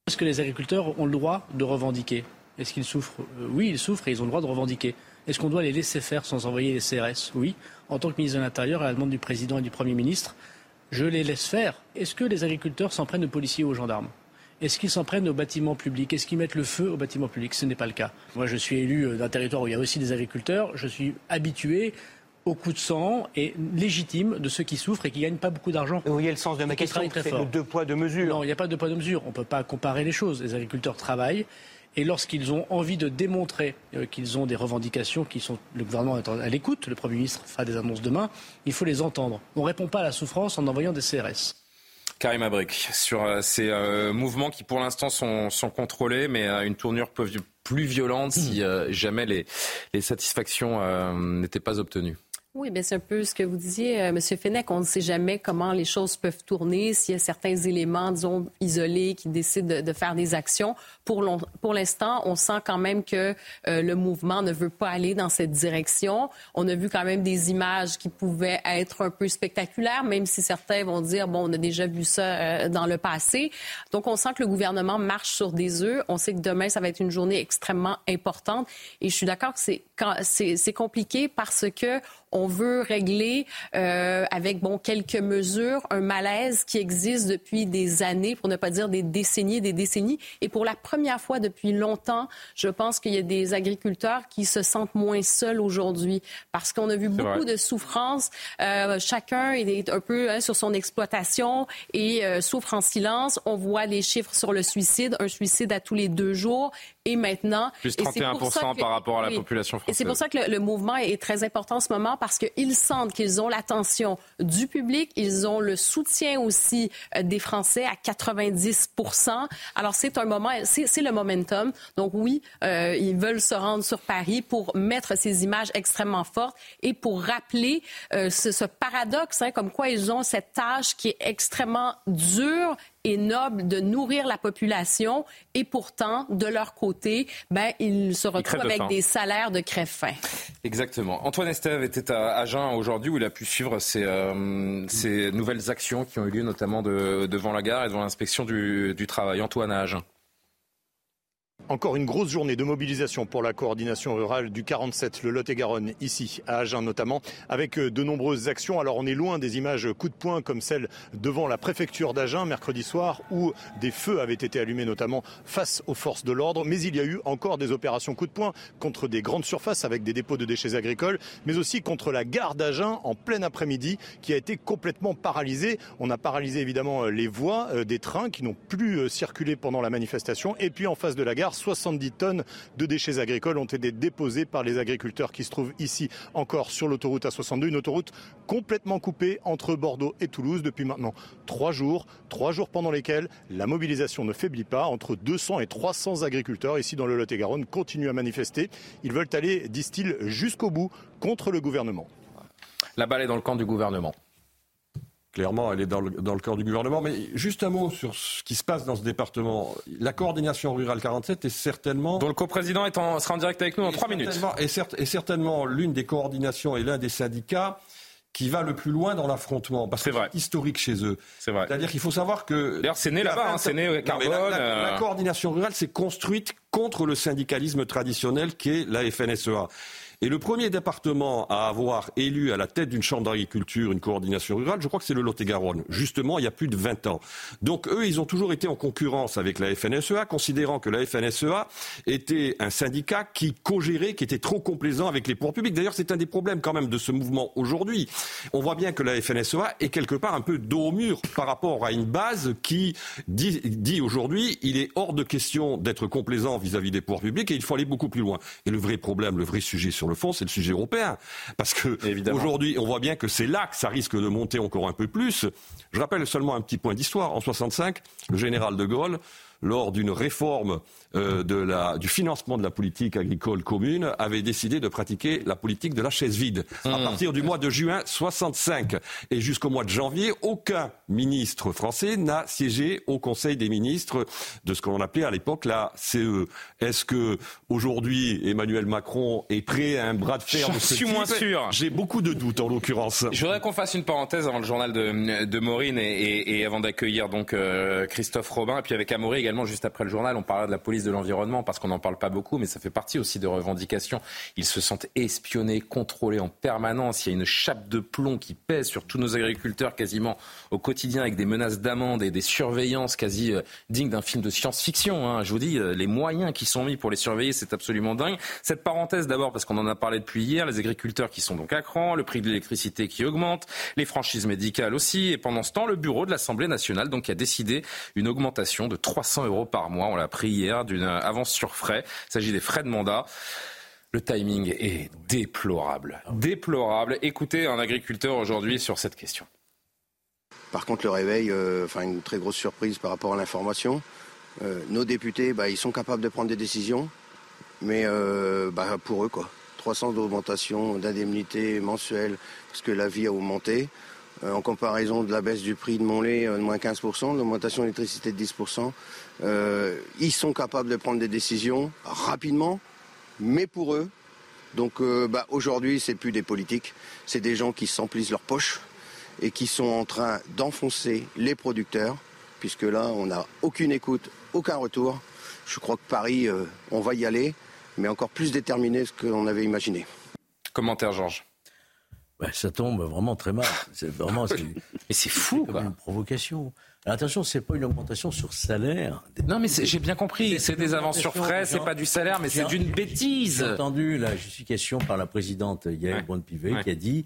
Est-ce que les agriculteurs ont le droit de revendiquer? Est-ce qu'ils souffrent? Euh, Oui, ils souffrent et ils ont le droit de revendiquer. Est-ce qu'on doit les laisser faire sans envoyer les CRS Oui. En tant que ministre de l'Intérieur, à la demande du président et du Premier ministre, je les laisse faire. Est-ce que les agriculteurs s'en prennent aux policiers ou aux gendarmes? Est-ce qu'ils s'en prennent aux bâtiments publics Est-ce qu'ils mettent le feu aux bâtiments publics Ce n'est pas le cas. Moi, je suis élu euh, d'un territoire où il y a aussi des agriculteurs. Je suis habitué au coup de sang et légitime de ceux qui souffrent et qui gagnent pas beaucoup d'argent. Vous voyez le sens de ma question, c'est le deux poids, deux mesures. Non, il n'y a pas de poids, deux mesures. On ne peut pas comparer les choses. Les agriculteurs travaillent et lorsqu'ils ont envie de démontrer euh, qu'ils ont des revendications qui sont le gouvernement est à l'écoute, le Premier ministre fera des annonces demain, il faut les entendre. On ne répond pas à la souffrance en envoyant des CRS. Karim Abrik, sur euh, ces euh, mouvements qui pour l'instant sont, sont, contrôlés, mais à une tournure plus violente si hmm. jamais les, les satisfactions n'étaient pas obtenues. Oui, bien c'est un peu ce que vous disiez, euh, M. Fenech. On ne sait jamais comment les choses peuvent tourner, s'il y a certains éléments, disons, isolés qui décident de, faire des actions. Pour, l'instant, on sent quand même que euh, le mouvement ne veut pas aller dans cette direction. On a vu quand même des images qui pouvaient être un peu spectaculaires, même si certains vont dire, bon, on a déjà vu ça euh, dans le passé. Donc, on sent que le gouvernement marche sur des œufs. On sait que demain, ça va être une journée extrêmement importante. Et je suis d'accord que c'est compliqué parce que on veut régler euh, avec bon quelques mesures un malaise qui existe depuis des années, pour ne pas dire des décennies et des décennies. Et pour la première fois depuis longtemps, je pense qu'il y a des agriculteurs qui se sentent moins seuls aujourd'hui parce qu'on a vu beaucoup de souffrance. Euh, chacun est un peu hein, sur son exploitation et euh, souffre en silence. On voit les chiffres sur le suicide, un suicide à tous les deux jours et maintenant. Plus 31% par rapport à la population française. Et c'est pour ça que le, le mouvement est très important en ce moment parce qu'ils sentent qu'ils ont l'attention du public, ils ont le soutien aussi euh, des Français à 90% Alors c'est un moment, c'est le momentum. Donc oui, euh, ils veulent se rendre sur Paris pour mettre ces images extrêmement fortes et pour rappeler euh, ce, paradoxe, hein, comme quoi ils ont cette tâche qui est extrêmement dure et noble de nourrir la population et pourtant, de leur côté, ben, ils se retrouvent avec des salaires de crève-faim. Exactement. Antoine Estève était à Agen aujourd'hui où il a pu suivre ces, euh, ces nouvelles actions qui ont eu lieu notamment de, devant la gare et devant l'inspection du, du travail. Antoine à Agen. Encore une grosse journée de mobilisation pour la coordination rurale du 47, le Lot-et-Garonne, ici à Agen notamment, avec euh, de nombreuses actions. Alors on est loin des images coup de poing comme celle devant la préfecture d'Agen mercredi soir où des feux avaient été allumés notamment face aux forces de l'ordre. Mais il y a eu encore des opérations coup de poing contre des grandes surfaces avec des dépôts de déchets agricoles, mais aussi contre la gare d'Agen en plein après-midi qui a été complètement paralysée. On a paralysé évidemment euh, les voies euh, des trains qui n'ont plus circulé pendant la manifestation. Et puis en face de la gare, car 70 tonnes de déchets agricoles ont été déposées par les agriculteurs qui se trouvent ici encore sur l'autoroute A62, une autoroute complètement coupée entre Bordeaux et Toulouse depuis maintenant trois jours, trois jours pendant lesquels la mobilisation ne faiblit pas. Entre 200 et 300 agriculteurs ici dans le Lot-et-Garonne continuent à manifester. Ils veulent aller, disent-ils, jusqu'au bout contre le gouvernement. La balle est dans le camp du gouvernement. Clairement, elle est dans le, dans le, corps du gouvernement. Mais juste un mot sur ce qui se passe dans ce département. La coordination rurale 47 est certainement... Dont le coprésident est en, sera en direct avec nous en trois minutes. Est, certainement l'une des coordinations et l'un des syndicats qui va le plus loin dans l'affrontement. Parce que c'est historique chez eux. C'est vrai. C'est-à-dire qu'il faut savoir que... D'ailleurs, c'est né là-bas, hein, c'est né Carbone. la, la, euh. coordination rurale s'est construite contre le syndicalisme traditionnel qui est la FNSEA. Et le premier département à avoir élu à la tête d'une chambre d'agriculture une coordination rurale, je crois que c'est le Lot-et-Garonne. Justement, il y a plus de 20 ans. Donc eux, ils ont toujours été en concurrence avec la FNSEA, considérant que la FNSEA était un syndicat qui co-gérait, qui était trop complaisant avec les pouvoirs publics. D'ailleurs, c'est un des problèmes quand même de ce mouvement aujourd'hui. On voit bien que la FNSEA est quelque part un peu dos au mur par rapport à une base qui dit, aujourd'hui, il est hors de question d'être complaisant vis-à-vis des pouvoirs publics et il faut aller beaucoup plus loin. Et le vrai problème, le vrai sujet sur le fond, c'est le sujet européen. Parce que aujourd'hui, on voit bien que c'est là que ça risque de monter encore un peu plus. Je rappelle seulement un petit point d'histoire. En 65, le général de Gaulle lors d'une réforme euh, de la, du financement de la politique agricole commune, avait décidé de pratiquer la politique de la chaise vide. À mmh. partir du mois de juin 65 et jusqu'au mois de janvier, aucun ministre français n'a siégé au Conseil des ministres de ce qu'on appelait à l'époque la CE. Est-ce que aujourd'hui Emmanuel Macron est prêt à un bras de fer Je suis moins sûr. J'ai beaucoup de doutes en l'occurrence. Je voudrais qu'on fasse une parenthèse avant le journal de, de Maureen et, et, et avant d'accueillir donc euh, Christophe Robin et puis avec Amaury également juste après le journal on parlera de la police de l'environnement parce qu'on n'en parle pas beaucoup mais ça fait partie aussi de revendications. Ils se sentent espionnés, contrôlés en permanence. Il y a une chape de plomb qui pèse sur tous nos agriculteurs quasiment au quotidien avec des menaces d'amende et des surveillances quasi euh, dignes d'un film de science-fiction. Hein. Je vous dis, euh, les moyens qui sont mis pour les surveiller, c'est absolument dingue. Cette parenthèse d'abord parce qu'on en a parlé depuis hier, les agriculteurs qui sont donc à cran, le prix de l'électricité qui augmente, les franchises médicales aussi. Et pendant ce temps, le bureau de l'Assemblée nationale donc a décidé une augmentation de 300 euros par mois. On l'a pris hier d'une avance sur frais. Il s'agit des frais de mandat. Le timing est déplorable. Déplorable. Écoutez un agriculteur aujourd'hui sur cette question. Par contre, le réveil, euh, enfin une très grosse surprise par rapport à l'information. Euh, nos députés, bah, ils sont capables de prendre des décisions, mais euh, bah, pour eux, quoi. 300 d'augmentation d'indemnité mensuelle parce que la vie a augmenté. en comparaison de la baisse du prix de mon lait de moins 15%, l'augmentation d'électricité de 10%, ils sont capables de prendre des décisions rapidement, mais pour eux. Donc bah, aujourd'hui, c'est plus des politiques, c'est des gens qui s'emplissent leurs poches et qui sont en train d'enfoncer les producteurs, puisque là, on n'a aucune écoute, aucun retour. Je crois que Paris, euh, on va y aller, mais encore plus déterminé que ce qu'on avait imaginé. Commentaire, Georges. ça tombe vraiment très mal. C'est vraiment, mais c'est fou, quoi. une provocation. Alors attention, c'est pas une augmentation sur salaire. Non, mais j'ai bien compris. C'est des avances sur frais, c'est pas du salaire, mais c'est d'une bêtise. J'ai entendu la justification par la présidente Yael ouais. pivet qui a dit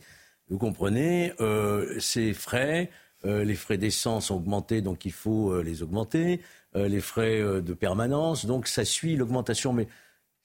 vous comprenez, euh, ces frais, euh, les frais d'essence ont augmenté, donc il faut euh, les augmenter. les frais de permanence, donc ça suit l'augmentation. Mais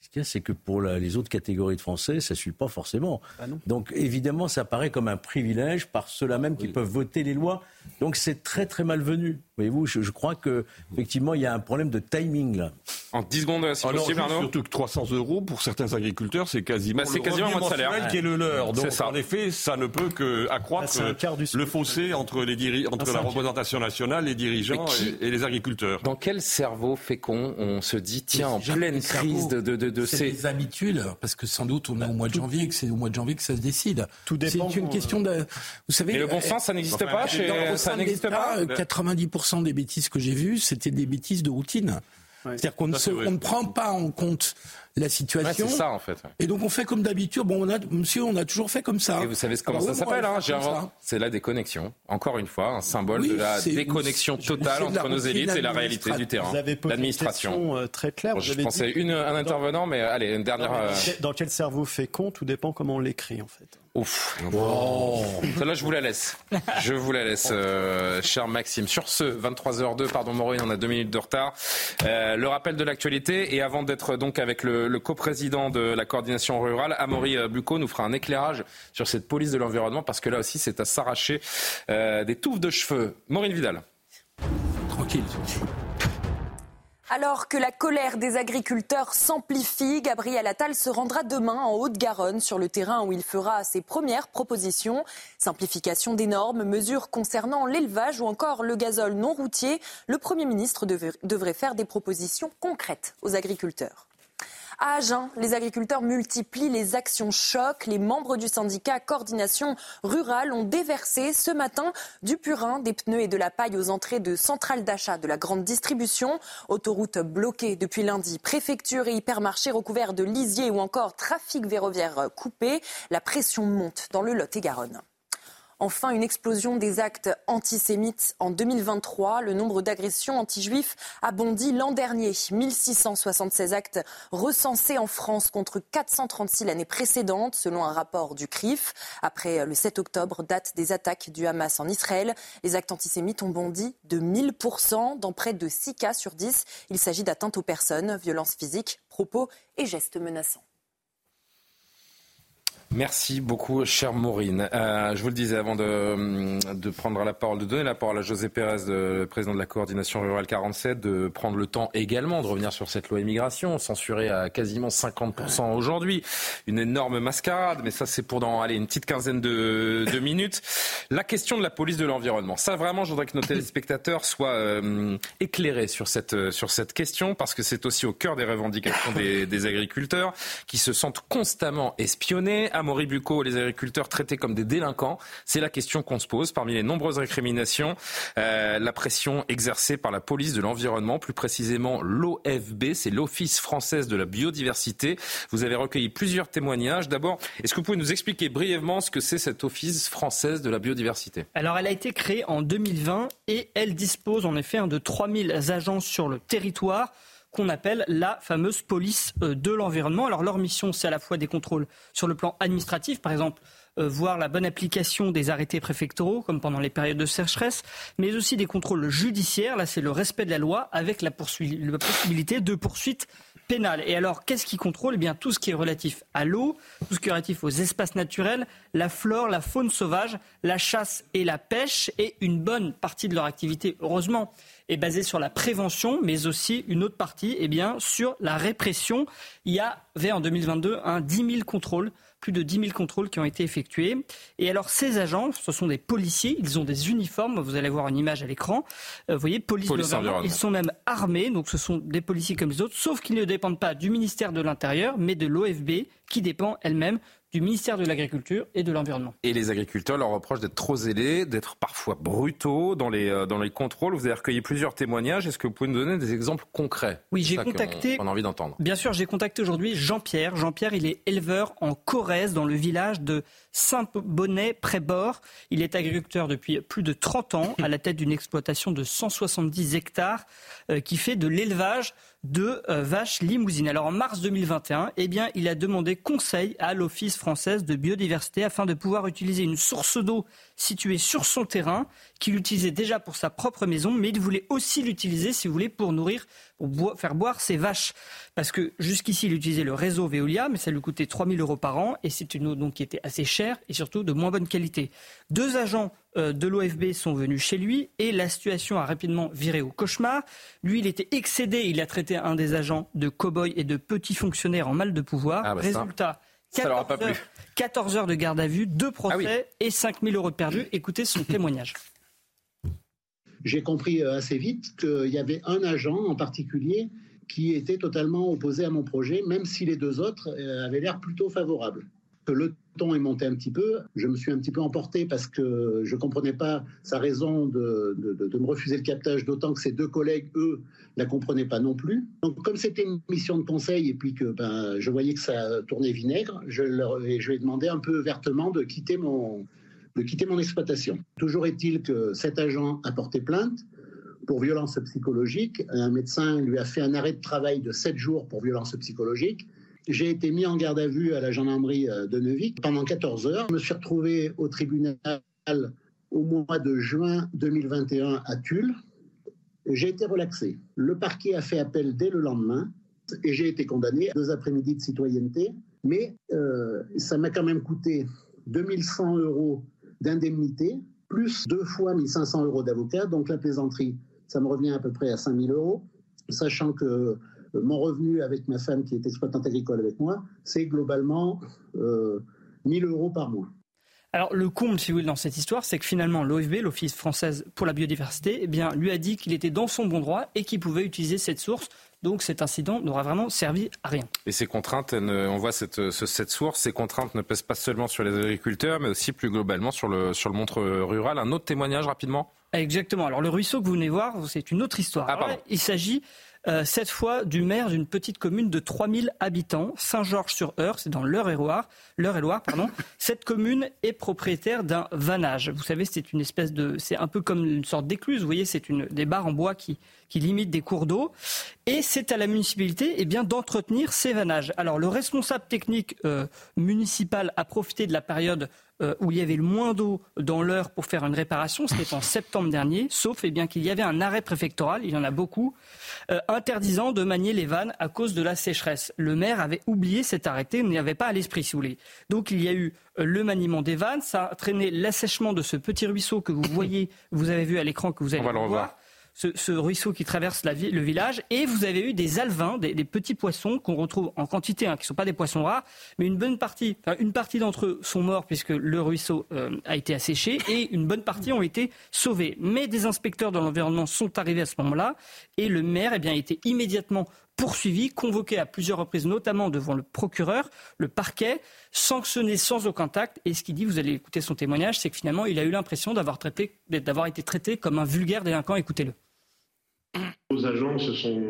ce qu'il y a, c'est que pour les autres catégories de Français, ça ne suit pas forcément. Ah donc évidemment, ça paraît comme un privilège par ceux-là même qui peuvent voter les lois. Donc c'est très très malvenu. Voyez-vous, je, je, crois que effectivement il y a un problème de timing là. En 10 secondes, si Alors, possible, Arnaud. Surtout que 300 euros pour certains agriculteurs, c'est quasiment, bah, c'est quasiment le salaire qui est le leur. Donc en effet, ça ne peut que accroître bah, le fossé entre les entre la représentation nationale, les dirigeants et, les agriculteurs. Dans quel cerveau fécond on se dit tiens en pleine crise de, de, de, de ces des habitudes parce que sans doute on est au mois de janvier et que c'est au mois de janvier que ça se décide. Tout dépend. C'est une question de vous savez. Mais le bon sens, ça n'existe pas chez ça n'existe pas. 90% des bêtises que j'ai vues, c'était des bêtises de routine. C'est-à-dire qu'on ne, prend pas en compte la situation. c'est ça en fait. Et donc on fait comme d'habitude. Bon, on a, monsieur, on a toujours fait comme ça. Et vous savez comment ça s'appelle hein, C'est la déconnexion. Encore une fois, un symbole de la déconnexion totale entre nos élites et la réalité du terrain. L'administration. Euh, très claire. je pensais une, un intervenant, mais allez, une dernière. Euh, dans quel cerveau fait compte Tout dépend comment on l'écrit en fait. Ouf. Oh. Là, je vous la laisse. Je vous la laisse, euh, cher Maxime. Sur ce, 23h02, pardon Maureen, on a deux minutes de retard. Euh, le rappel de l'actualité et avant d'être donc avec le, le coprésident de la coordination rurale, Amaury euh, Bucco nous fera un éclairage sur cette police de l'environnement parce que là aussi, c'est à s'arracher euh, des touffes de cheveux. Maureen Vidal. Tranquille. Alors que la colère des agriculteurs s'amplifie, Gabriel Attal se rendra demain en Haute-Garonne sur le terrain où il fera ses premières propositions. Simplification des normes, mesures concernant l'élevage ou encore le gazole non routier. Le Premier ministre devrait faire des propositions concrètes aux agriculteurs. À Agen, les agriculteurs multiplient les actions chocs. Les membres du syndicat Coordination Rurale ont déversé ce matin du purin, des pneus et de la paille aux entrées de centrales d'achat de la grande distribution. Autoroute bloquée depuis lundi, préfecture et hypermarché recouverts de lisier ou encore trafic ferroviaire coupé. La pression monte dans le Lot-et-Garonne. Enfin, une explosion des actes antisémites en 2023. Le nombre d'agressions anti-juifs a bondi l'an dernier. 1676 actes recensés en France contre 436 l'année précédente, selon un rapport du CRIF. Après le 7 octobre, date des attaques du Hamas en Israël, les actes antisémites ont bondi de 1000% dans près de 6 cas sur 10. Il s'agit d'atteintes aux personnes, violences physiques, propos et gestes menaçants. Merci beaucoup, chère Maureen. Euh, je vous le disais avant de, de, prendre la parole, de donner la parole à José Pérez, président de la coordination rurale 47, de prendre le temps également de revenir sur cette loi immigration, censurée à quasiment 50% aujourd'hui. Une énorme mascarade, mais ça c'est pour dans allez, une petite quinzaine de, de, minutes. La question de la police de l'environnement. Ça vraiment, je voudrais que nos téléspectateurs soient euh, éclairés sur cette, sur cette question, parce que c'est aussi au cœur des revendications des, des agriculteurs qui se sentent constamment espionnés à Bucco, les agriculteurs traités comme des délinquants C'est la question qu'on se pose. Parmi les nombreuses récriminations, euh, la pression exercée par la police de l'environnement, plus précisément l'OFB, c'est l'Office française de la biodiversité. Vous avez recueilli plusieurs témoignages. D'abord, est-ce que vous pouvez nous expliquer brièvement ce que c'est cette Office française de la biodiversité? Alors, elle a été créée en 2020 et elle dispose en effet de 3000 agents sur le territoire qu'on appelle la fameuse police euh, de l'environnement. Alors leur mission, c'est à la fois des contrôles sur le plan administratif, par exemple euh, voir la bonne application des arrêtés préfectoraux, comme pendant les périodes de sécheresse, mais aussi des contrôles judiciaires. Là, c'est le respect de la loi avec la, possibilité de poursuites pénales. Et alors, qu'est-ce qui contrôle? Eh bien, tout ce qui est relatif à l'eau, tout ce qui est relatif aux espaces naturels, la flore, la faune sauvage, la chasse et la pêche, et une bonne partie de leur activité, heureusement, est basée sur la prévention, mais aussi une autre partie eh bien, sur la répression. Il y avait en 2022 un 10 000 contrôles plus de 10 000 contrôles qui ont été effectués. Et alors, ces agents, ce sont des policiers, ils ont des uniformes, vous allez voir une image à l'écran. Euh, vous voyez, police, police ils sont même armés, donc ce sont des policiers comme les autres, sauf qu'ils ne dépendent pas du ministère de l'Intérieur, mais de l'OFB, qui dépend elle-même du ministère de l'Agriculture et de l'Environnement. Et les agriculteurs leur reprochent d'être trop zélés, d'être parfois brutaux dans les, euh, dans les contrôles. Vous avez recueilli plusieurs témoignages. Est-ce que vous pouvez nous donner des exemples concrets? Oui, j'ai contacté. On, a envie d'entendre. Bien sûr, j'ai contacté aujourd'hui Jean-Pierre. Jean-Pierre, il est éleveur en Corrèze, dans le village de Saint-Bonnet-Prébord. Il est agriculteur depuis plus de 30 ans, à la tête d'une exploitation de 170 hectares euh, qui fait de l'élevage de euh, vaches limousines. Alors en mars 2021, eh bien, il a demandé conseil à l'Office française de biodiversité afin de pouvoir utiliser une source d'eau située sur son terrain qu'il utilisait déjà pour sa propre maison, mais il voulait aussi l'utiliser, si vous voulez, pour nourrir, pour faire boire ses vaches. Parce que jusqu'ici, il utilisait le réseau Veolia, mais ça lui coûtait 3 000 euros par an, et c'est une eau donc qui était assez chère et surtout de moins bonne qualité. Deux agents euh, de l'OFB sont venus chez lui et la situation a rapidement viré au cauchemar. Lui, il était excédé, il a traité un des agents de cow-boy et de petit fonctionnaire en mal de pouvoir. Ah bah Résultat, 14, heures, de garde à vue, deux procès ah et 5 000 euros de perdus. Écoutez son témoignage. J'ai compris euh, assez vite qu'il y avait un agent en particulier qui était totalement opposé à mon projet, même si les deux autres euh, avaient l'air plutôt favorables le ton est monté un petit peu. Je me suis un petit peu emporté parce que je ne comprenais pas sa raison de, me refuser le captage, d'autant que ses deux collègues, eux, ne la comprenaient pas non plus. Donc, comme c'était une mission de conseil et puis que ben, je voyais que ça tournait vinaigre, je leur je ai demandé un peu vertement de quitter mon, de quitter mon exploitation. Toujours est-il que cet agent a porté plainte pour violence psychologique. Un médecin lui a fait un arrêt de travail de 7 jours pour violence psychologique. J'ai été mis en garde à vue à la gendarmerie euh, de Neuvy pendant 14 heures. Je me suis retrouvé au tribunal au mois de juin 2021 à Tulle. J'ai été relaxé. Le parquet a fait appel dès le lendemain et j'ai été condamné à deux après-midi de citoyenneté. Mais euh, ça m'a quand même coûté 2100 euros d'indemnité, plus deux fois 1500 euros d'avocat. Donc la plaisanterie, ça me revient à peu près à 5000 euros, sachant que mon revenu avec ma femme qui est exploitante agricole avec moi, c'est globalement euh, 1000 euros par mois. Alors le comble, si vous voulez, dans cette histoire, c'est que finalement l'OFB, l'Office française pour la biodiversité, eh bien, lui a dit qu'il était dans son bon droit et qu'il pouvait utiliser cette source. Donc cet incident n'aura vraiment servi à rien. Et ces contraintes, on voit cette, cette source, ces contraintes ne pèsent pas seulement sur les agriculteurs, mais aussi plus globalement sur le, sur le monde rural. Un autre témoignage rapidement? Exactement. Alors le ruisseau que vous venez voir, c'est une autre histoire. Ah, il s'agit euh, cette fois du maire d'une petite commune de 3000 habitants, Saint-Georges-sur-Eure, c'est dans l'Eure-et-Loire. l'Eure-et-Loire, pardon. Cette commune est propriétaire d'un vanage. Vous savez, c'est une espèce de, c'est un peu comme une sorte d'écluse. Vous voyez, c'est une des barres en bois qui qui limitent des cours d'eau. Et c'est à la municipalité eh bien, d'entretenir ces vanages. Alors le responsable technique euh, municipal a profité de la période euh, où il y avait le moins d'eau dans l'heure pour faire une réparation, c'était en septembre dernier, sauf eh bien qu'il y avait un arrêt préfectoral, il y en a beaucoup, euh, interdisant de manier les vannes à cause de la sécheresse. Le maire avait oublié cet arrêté, n'y avait pas à l'esprit, si vous voulez. Donc il y a eu le maniement des vannes, ça a traîné l'assèchement de ce petit ruisseau que vous voyez, vous avez vu à l'écran que vous allez voir ce, ruisseau qui traverse le village. Et vous avez eu des alvins, des, petits poissons qu'on retrouve en quantité, hein, qui ne sont pas des poissons rares, mais une bonne partie, une partie d'entre eux sont morts puisque le ruisseau euh, a été asséché et une bonne partie ont été sauvés. Mais des inspecteurs de l'environnement sont arrivés à ce moment-là et le maire eh a été immédiatement poursuivi, convoqué à plusieurs reprises, notamment devant le procureur, le parquet, sanctionné sans aucun tact. Et ce qu'il dit, vous allez écouter son témoignage, c'est que finalement, il a eu l'impression d'avoir été traité comme un vulgaire délinquant. Écoutez-le. Nos agents se sont,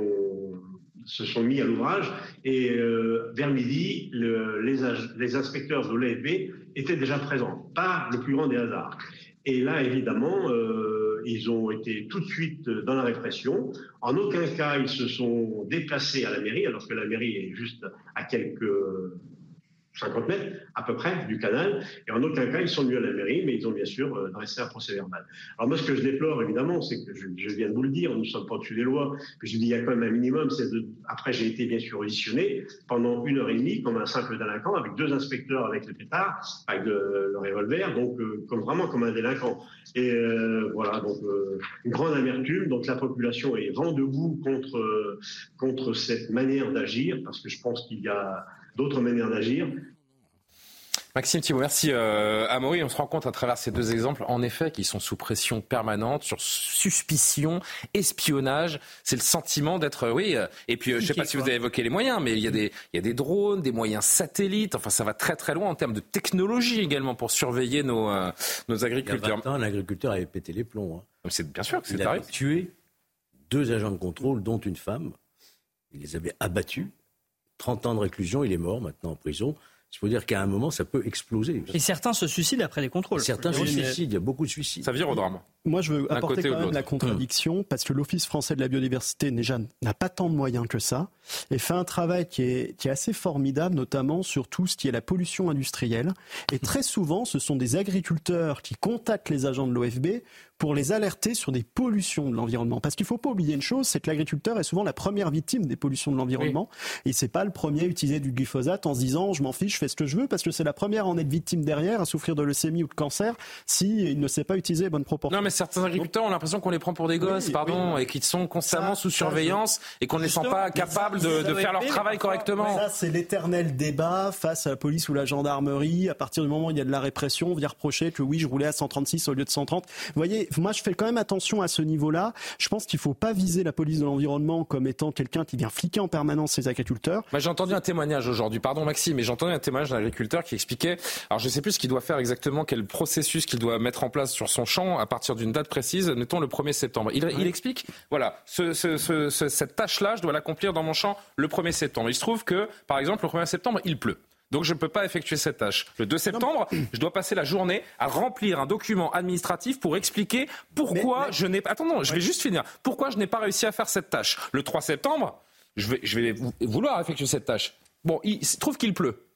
se sont mis à l'ouvrage et euh, vers midi, le, les, les, inspecteurs de l'AFB étaient déjà présents, par le plus grand des hasards. Et là, évidemment, euh, ils ont été tout de suite dans la répression. En aucun cas, ils se sont déplacés à la mairie, alors que la mairie est juste à quelques 50 mètres à peu près du canal. Et en aucun cas, ils sont venus à la mairie, mais ils ont bien sûr euh, dressé un procès verbal. Alors moi, ce que je déplore, évidemment, c'est que je, viens de vous le dire, nous ne sommes pas au-dessus des lois. Mais je dis, il y a quand même un minimum. C'est de... Après, j'ai été bien sûr auditionné pendant une heure et demie comme un simple délinquant, avec deux inspecteurs avec le pétard, avec le, revolver, donc euh, comme vraiment comme un délinquant. Et euh, voilà, donc une grande amertume. Donc la population est vent debout contre contre cette manière d'agir, parce que je pense qu'il y a d'autres manières d'agir. Maxime Thibault, merci. Euh, Amaury, on se rend compte à travers ces deux exemples, en effet, qu'ils sont sous pression permanente, sur suspicion, espionnage. C'est le sentiment d'être, oui. Euh, et puis, euh, je ne sais pas si vous avez évoqué les moyens, mais il y, a des, il y a des drones, des moyens satellites. Enfin, ça va très très loin en termes de technologie également pour surveiller nos, euh, nos agriculteurs. Il l'agriculteur avait pété les plombs. Hein. C'est bien sûr que c'est Il a tué deux agents de contrôle, dont une femme. Il les avait abattus. 30 ans de réclusion, il est mort maintenant en prison. Il faut dire qu'à un moment, ça peut exploser. Et certains se suicident après les contrôles. Certains se suicident, il y a beaucoup de suicides. Ça vire au drame. Moi, je veux apporter quand même la contradiction, parce que l'Office français de la biodiversité n'a pas tant de moyens que ça, et fait un travail qui est, qui est assez formidable, notamment sur tout ce qui est la pollution industrielle. Et très souvent, ce sont des agriculteurs qui contactent les agents de l'OFB pour les alerter sur des pollutions de l'environnement. Parce qu'il ne faut pas oublier une chose, c'est que l'agriculteur est souvent la première victime des pollutions de l'environnement. Et c'est pas le premier à utiliser du glyphosate en se disant je m'en fiche, je fais ce que je veux, parce que c'est la première à en être victime derrière, à souffrir de leucémie ou de cancer, s'il il ne sait pas utiliser les bonnes proportions. Non, mais certains agriculteurs ont l'impression qu'on les prend pour des gosses, pardon, et qu'ils sont constamment sous surveillance et qu'on ne les sent pas capables de, de faire leur travail correctement. Ça, c'est l'éternel débat face à la police ou la gendarmerie. À partir du moment où il y a de la répression, on vient reprocher que oui, je roulais à 136 au lieu de 130. Vous voyez, moi, je fais quand même attention à ce niveau-là. Je pense qu'il ne faut pas viser la police de l'environnement comme étant quelqu'un qui vient fliquer en permanence ses agriculteurs. Bah, j'ai entendu un témoignage aujourd'hui, pardon Maxime, mais j'ai entendu un témoignage d'un agriculteur qui expliquait, alors je ne sais plus ce qu'il doit faire exactement, quel processus qu'il doit mettre en place sur son champ à partir d'une date précise, mettons le 1er septembre. Il, il explique, voilà, ce, ce, cette tâche-là, je dois l'accomplir dans mon champ le 1er septembre. Il se trouve que, par exemple, le 1er septembre, il pleut. Donc je ne peux pas effectuer cette tâche. Le 2 septembre, je dois passer la journée à remplir un document administratif pour expliquer pourquoi je n'ai pas... Attends, non, je vais juste finir. Pourquoi je n'ai pas réussi à faire cette tâche? Le 3 septembre, je vais, je vais vouloir effectuer cette tâche. Bon, il se trouve qu'il pleut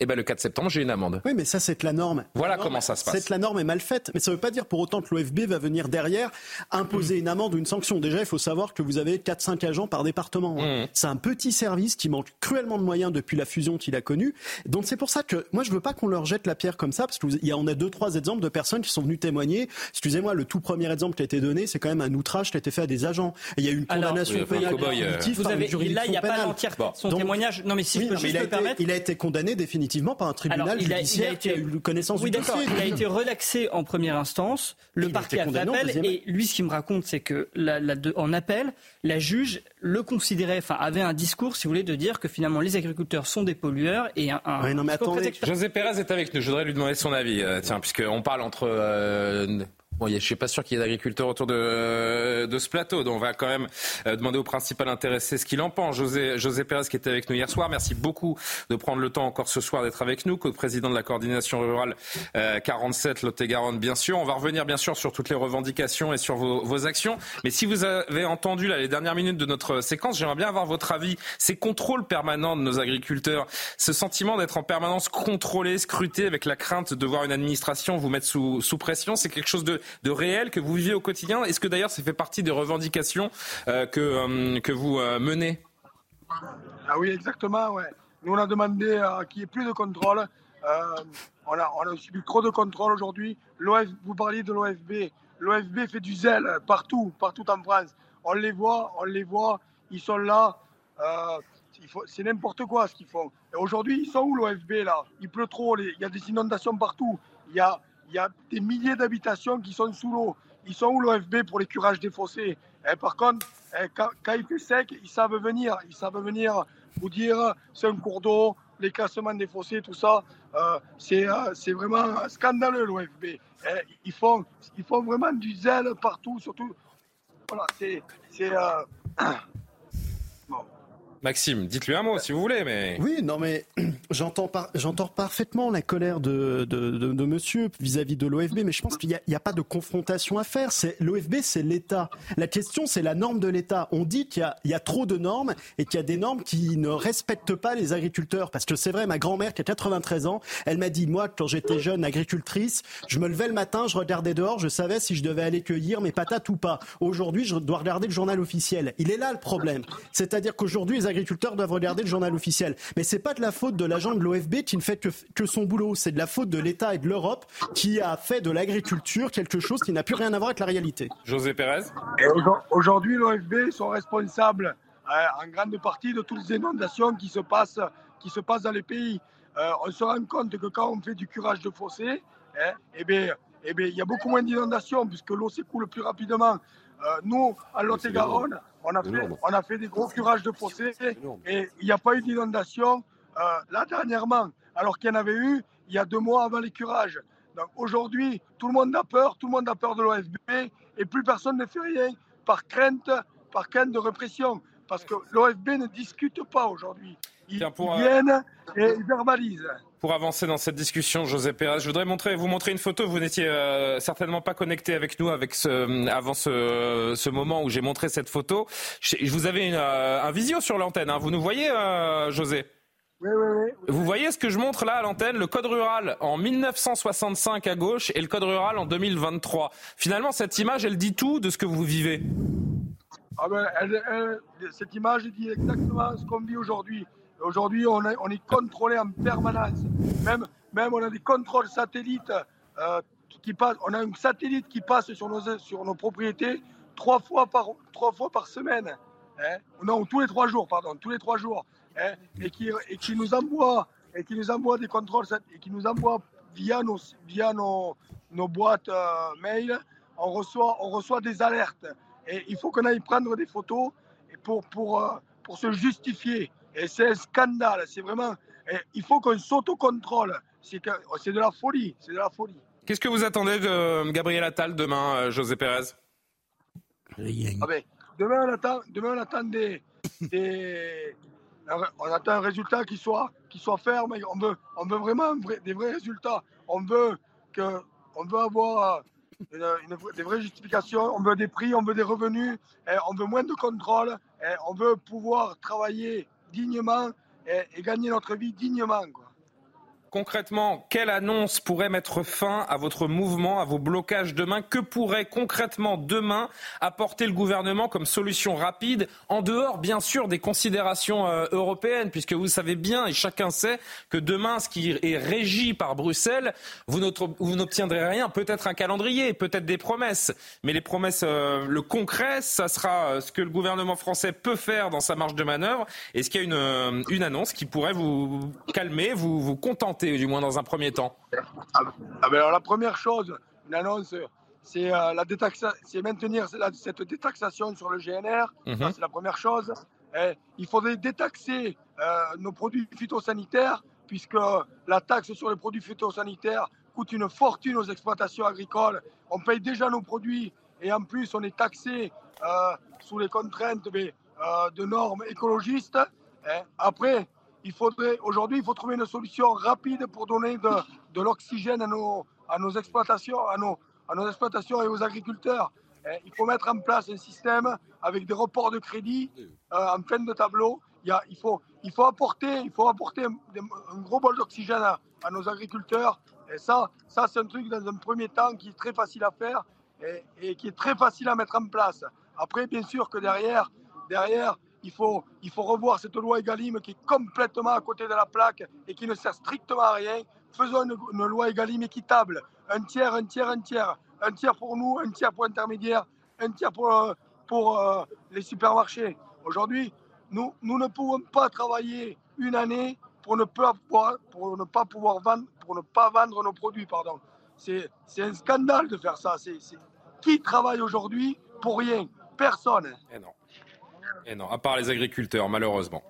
eh ben, le 4 septembre, j'ai une amende. Oui, mais ça, c'est la norme. Voilà comment ça se passe. C'est la norme est mal faite. Mais ça ne veut pas dire pour autant que l'OFB va venir derrière imposer une amende ou une sanction. Déjà, il faut savoir que vous avez 4-5 agents par département. Hein. Mmh. C'est un petit service qui manque cruellement de moyens depuis la fusion qu'il a connue. Donc, c'est pour ça que moi, je veux pas qu'on leur jette la pierre comme ça, parce qu'il y a, on a deux, trois exemples de personnes qui sont venues témoigner. Excusez-moi, le tout premier exemple qui a été donné, c'est quand même un outrage qui a été fait à des agents. Et il y a eu une condamnation pénale. Euh, vous avez, là, il n'y a pas l'entièreté son témoignage. Non, mais si je peux juste me permettre. Il a été condamné définitivement par un tribunal il a, été, eu connaissance oui, d'accord. Il a été relaxé en première instance. Le parquet a fait appel. Et lui, ce qu'il me raconte, c'est que la, en appel, la juge le considérait, enfin, avait un discours, si vous voulez, de dire que finalement les agriculteurs sont des pollueurs et un. un non, mais attendez. José Pérez est avec nous. Je voudrais lui demander son avis. Euh, tiens, puisqu'on parle entre euh, Bon, je suis pas sûr qu'il y ait d'agriculteurs autour de, de ce plateau, donc on va quand même euh, demander au principal intéressé ce qu'il en pense. José, José Pérez qui était avec nous hier soir, merci beaucoup de prendre le temps encore ce soir d'être avec nous, co-président de la coordination rurale 47 euh, Lot-et-Garonne, bien sûr. On va revenir bien sûr sur toutes les revendications et sur vos, vos actions. Mais si vous avez entendu là, les dernières minutes de notre séquence, j'aimerais bien avoir votre avis. Ces contrôles permanents de nos agriculteurs, ce sentiment d'être en permanence contrôlé, scruté, avec la crainte de voir une administration vous mettre sous, sous pression, c'est quelque chose de de réel que vous vivez au quotidien Est-ce que d'ailleurs ça fait partie des revendications euh, que, euh, que vous euh, menez? Ah oui, exactement. Nous, on a demandé qu'il n'y ait plus de contrôle. on, a, on a subi trop de contrôle aujourd'hui. Vous parliez de l'OFB. L'OFB fait du zèle partout, partout en France. On les voit, on les voit, ils sont là. c'est n'importe quoi ce qu'ils font. Aujourd'hui, ils sont où l'OFB là? Il pleut trop, il y a des inondations partout. Il y a, il y a des milliers d'habitations qui sont sous l'eau. Ils sont où l'OFB pour les curages des fossés? Et eh, Par contre, eh, quand, il fait sec, ils savent venir. Ils savent venir vous dire c'est un cours d'eau, les classements des fossés, tout ça. Euh, euh, c'est vraiment scandaleux l'OFB. Eh, ils, font, ils font vraiment du zèle partout, surtout. Voilà, c'est. Euh, Maxime, dites-lui un mot si vous voulez, mais. Oui, non, mais j'entends parfaitement la colère de, de, de, monsieur vis-à-vis de l'OFB, mais je pense qu'il n'y a, pas de confrontation à faire. L'OFB, c'est l'État. La question, c'est la norme de l'État. On dit qu'il y a trop de normes et qu'il y a des normes qui ne respectent pas les agriculteurs. Parce que c'est vrai, ma grand-mère qui a 93 ans, elle m'a dit, moi, quand j'étais jeune agricultrice, je me levais le matin, je regardais dehors, je savais si je devais aller cueillir mes patates ou pas. Aujourd'hui, je dois regarder le journal officiel. Il est là le problème. C'est-à-dire qu'aujourd'hui, agriculteurs doivent regarder le journal officiel. Mais c'est pas de la faute de l'agent de l'OFB qui ne fait que, que son boulot. C'est de la faute de l'État et de l'Europe qui a fait de l'agriculture quelque chose qui n'a plus rien à voir avec la réalité. José Pérez Aujourd'hui, l'OFB sont responsables euh, en grande partie de toutes les inondations qui se passent, qui se passent dans les pays. Euh, on se rend compte que quand on fait du curage de fossés, hein, eh bien, eh bien, il y a beaucoup moins d'inondations puisque l'eau s'écoule plus rapidement. Euh, nous, à Lot-et-Garonne, on, a fait, on a fait des gros curages de fossés et il n'y a pas eu d'inondation euh, là dernièrement, alors qu'il y en avait eu il y a deux mois avant les curages. Donc aujourd'hui, tout le monde a peur, tout le monde a peur de l'OFB et plus personne ne fait rien par crainte, par crainte de répression. Parce que l'OFB ne discute pas aujourd'hui. Ils, euh, viennent et ils verbalisent. Pour avancer dans cette discussion, José Pérez, je voudrais montrer, vous montrer une photo. Vous n'étiez euh, certainement pas connecté avec nous avec ce, avant ce, ce moment où j'ai montré cette photo. Je, vous avais euh, un visio sur l'antenne. Hein. Vous nous voyez, José? Oui, oui, oui, Vous voyez ce que je montre là à l'antenne Le code rural en 1965 à gauche et le code rural en 2023. Finalement, cette image, elle dit tout de ce que vous vivez. Ah ben, cette image dit exactement ce qu'on vit aujourd'hui. Aujourd'hui, on, on, est contrôlé en permanence. Même, même on a des contrôles satellites euh, qui passent. On a un satellite qui passe sur nos, sur nos propriétés trois fois par, trois fois par semaine. Hein. Non, tous les trois jours, pardon, tous les trois jours. Hein, et, qui, et qui nous envoie et qui nous envoie des contrôles et qui nous envoie via nos, via nos, nos boîtes euh, mail. On reçoit, on reçoit des alertes. Et il faut qu'on aille prendre des photos pour, pour, euh, pour se justifier. Et c'est un scandale. C'est vraiment. il faut qu'on s'autocontrôle. C'est de la folie. C'est de la folie. Qu'est-ce que vous attendez de Gabriel Attal demain, euh, José Pérez? Ah ben, demain, on attend, demain, on attend des, on attend un résultat qui soit, qui soit ferme. On veut, on veut vraiment des vrais résultats. On veut, que, on veut avoir des vraies justifications. On veut des prix, on veut des revenus, on veut moins de contrôle, on veut pouvoir travailler dignement et, gagner notre vie dignement. Concrètement, quelle annonce pourrait mettre fin à votre mouvement, à vos blocages demain? Que pourrait concrètement demain apporter le gouvernement comme solution rapide, en dehors bien sûr des considérations euh, européennes, puisque vous savez bien et chacun sait que demain, ce qui est régi par Bruxelles, vous n'obtiendrez rien, peut-être un calendrier, peut-être des promesses, mais les promesses, euh, le concret, ça sera euh, ce que le gouvernement français peut faire dans sa marge de manœuvre. Est-ce qu'il y a une, annonce qui pourrait vous calmer, vous contenter? Du moins dans un premier temps ah, ah ben alors La première chose, une annonce, c'est euh, la maintenir cette détaxation sur le GNR. Mhm. C'est la première chose. Et il faudrait détaxer euh, nos produits phytosanitaires, puisque la taxe sur les produits phytosanitaires coûte une fortune aux exploitations agricoles. On paye déjà nos produits et en plus on est taxé euh, sous les contraintes de normes écologistes. Après, il faudrait, aujourd'hui, il faut trouver une solution rapide pour donner de, l'oxygène à nos, à nos exploitations, à nos, à nos exploitations et aux agriculteurs. il faut mettre en place un système avec des reports de crédit euh, en fin de tableau. Il, faut, il faut apporter, il faut apporter un, gros bol d'oxygène à, à, nos agriculteurs. Et ça, ça c'est un truc dans un premier temps qui est très facile à faire et, et qui est très facile à mettre en place. Après, bien sûr que derrière, derrière il faut, il faut revoir cette loi Egalim qui est complètement à côté de la plaque et qui ne sert strictement à rien. Faisons une, loi Egalim équitable. Un tiers, un tiers, un tiers. Un tiers pour nous, un tiers pour intermédiaires, un tiers pour, euh, pour euh, les supermarchés. Aujourd'hui, nous, nous ne pouvons pas travailler une année pour ne pas pouvoir, pour ne pas pouvoir vendre, pour ne pas vendre nos produits. Pardon. C'est, c'est un scandale de faire ça. C'est, Qui travaille aujourd'hui pour rien? Personne. Et eh non. Et non, à part les agriculteurs, malheureusement.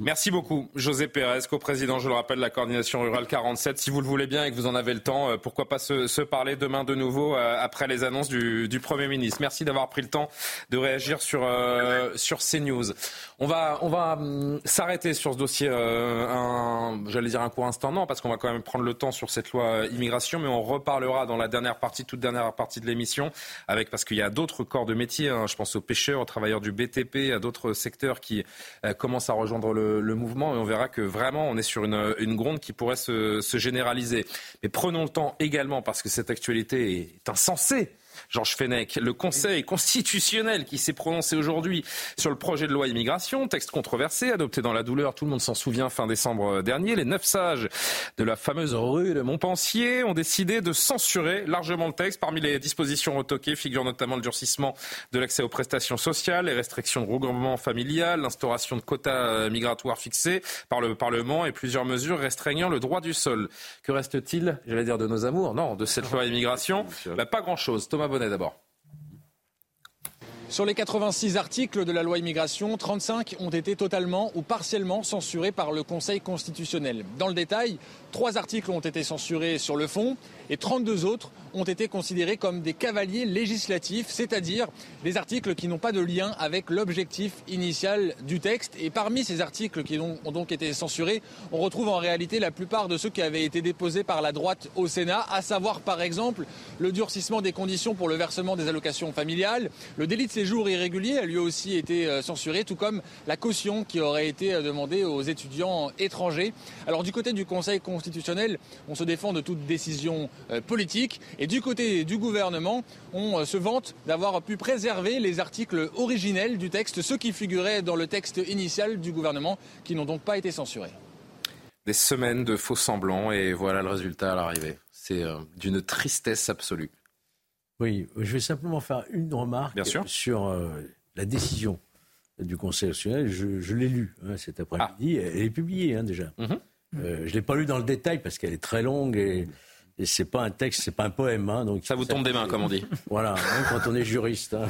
Merci beaucoup, José Pérez, co-président, je le rappelle, de la coordination rurale 47. Si vous le voulez bien et que vous en avez le temps, euh, pourquoi pas se, parler demain de nouveau euh, après les annonces du, Premier ministre. Merci d'avoir pris le temps de réagir sur, euh, sur CNews. On va, on va hum, s'arrêter sur ce dossier, un, j'allais dire un court instant, non, parce qu'on va quand même prendre le temps sur cette loi immigration, mais on reparlera dans la dernière partie, toute dernière partie de l'émission, avec parce qu'il y a d'autres corps de métier, hein. je pense aux pêcheurs, aux travailleurs du BTP, d'autres secteurs qui euh, commencent à rejoindre le, mouvement et on verra que vraiment on est sur une, gronde qui pourrait se généraliser. Mais prenons le temps également, parce que cette actualité est insensée Georges Fenech, le Conseil constitutionnel qui s'est prononcé aujourd'hui sur le projet de loi immigration, texte controversé, adopté dans la douleur, tout le monde s'en souvient, fin décembre dernier. Les neuf sages de la fameuse rue de Montpensier ont décidé de censurer largement le texte. Parmi les dispositions retoquées figurent notamment le durcissement de l'accès aux prestations sociales, les restrictions de regroupement familial, l'instauration de quotas migratoires fixés par le Parlement et plusieurs mesures restreignant le droit du sol. Que reste-t-il, j'allais dire, de nos amours? Non, de cette loi immigration bah, Pas grand-chose. Thomas d'abord. Sur les 86 articles de la loi immigration, 35 ont été totalement ou partiellement censurés par le Conseil constitutionnel. Dans le détail, trois articles ont été censurés sur le fond et 32 autres ont été considérés comme des cavaliers législatifs, c'est-à-dire des articles qui n'ont pas de lien avec l'objectif initial du texte. Et parmi ces articles qui ont donc été censurés, on retrouve en réalité la plupart de ceux qui avaient été déposés par la droite au Sénat, à savoir par exemple le durcissement des conditions pour le versement des allocations familiales, le délit de séjour irrégulier a lui aussi été euh, censuré, tout comme la caution qui aurait été euh, demandée aux étudiants étrangers. Alors du côté du Conseil constitutionnel, on se défend de toute décision euh, politique. Et du côté du gouvernement, on euh, se vante d'avoir pu préserver les articles originels du texte, ceux qui figuraient dans le texte initial du gouvernement, qui n'ont donc pas été censurés. Des semaines de faux semblants et voilà le résultat à l'arrivée. C'est euh, d'une tristesse absolue. Oui, je vais simplement faire une remarque sur la décision du Conseil national. Je, l'ai lue hein, cet après-midi. Ah. Elle est publiée hein, déjà. Mhm. je ne l'ai pas lue dans le détail parce qu'elle est très longue et et c'est pas un texte, c'est pas un poème. Hein, donc ça vous tombe des mains, comme on dit. Voilà, hein, quand on est juriste. Hein.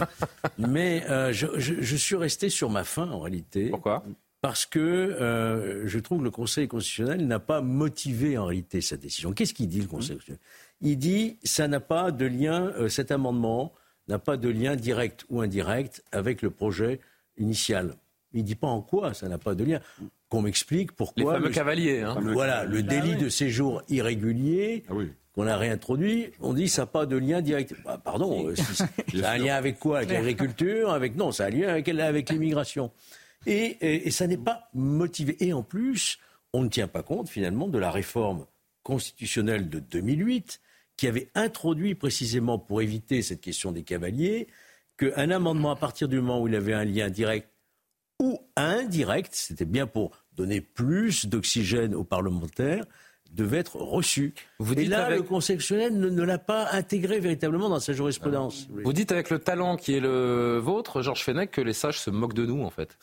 Mais euh, je, je, je, suis resté sur ma faim, en réalité. Pourquoi? Parce que euh, je trouve que le Conseil constitutionnel n'a pas motivé, en réalité, sa décision. Qu'est-ce qu'il dit, le Conseil mmh. constitutionnel? Il dit ça n'a pas de lien, euh, cet amendement n'a pas de lien direct ou indirect avec le projet initial. Il ne dit pas en quoi ça n'a pas de lien qu'on m'explique pourquoi. Les fameux cavaliers. Hein. Voilà, le délit de séjour irrégulier. Ah qu'on a réintroduit, on dit ça n'a pas de lien direct. Bah, pardon, euh, ça a un lien avec quoi? Avec l'agriculture Avec non, ça a un lien avec, avec l'immigration. Et, ça n'est pas motivé. Et en plus, on ne tient pas compte finalement de la réforme constitutionnelle de 2008 qui avait introduit précisément pour éviter cette question des cavaliers qu'un amendement à partir du moment où il avait un lien direct ou indirect, c'était bien pour donner plus d'oxygène aux parlementaires, devait être reçu. Vous Et là, le Conseil constitutionnel ne, l'a pas intégré véritablement dans sa jurisprudence. Vous dites avec le talent qui est le vôtre, Georges Fenech, que les sages se moquent de nous, en fait.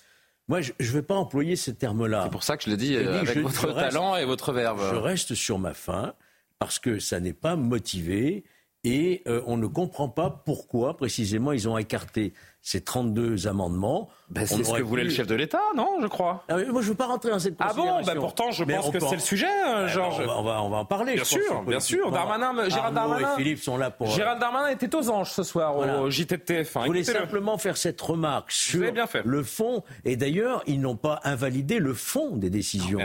Moi, je ne vais pas employer ce terme-là. C'est pour ça que je le dis, avec votre talent et votre verve. Je reste sur ma faim, parce que ça n'est pas motivé, et euh, on ne comprend pas pourquoi, précisément, ils ont écarté ces 32 amendements. Ben, c'est ce que voulait le chef de l'État, non, je crois. Ah, moi, je ne veux pas rentrer dans cette. Ah bon ben, Pourtant, je pense que c'est le sujet, hein, ben, Georges. on, va, on, va, en parler. Bien sûr, bien sûr. Darmanin, Gérald Darmanin. et Philippe sont là pour... Gérald Darmanin était aux anges ce soir au JT de TF1. Je voulais simplement faire cette remarque sur le fond. Et d'ailleurs, ils n'ont pas invalidé le fond des décisions.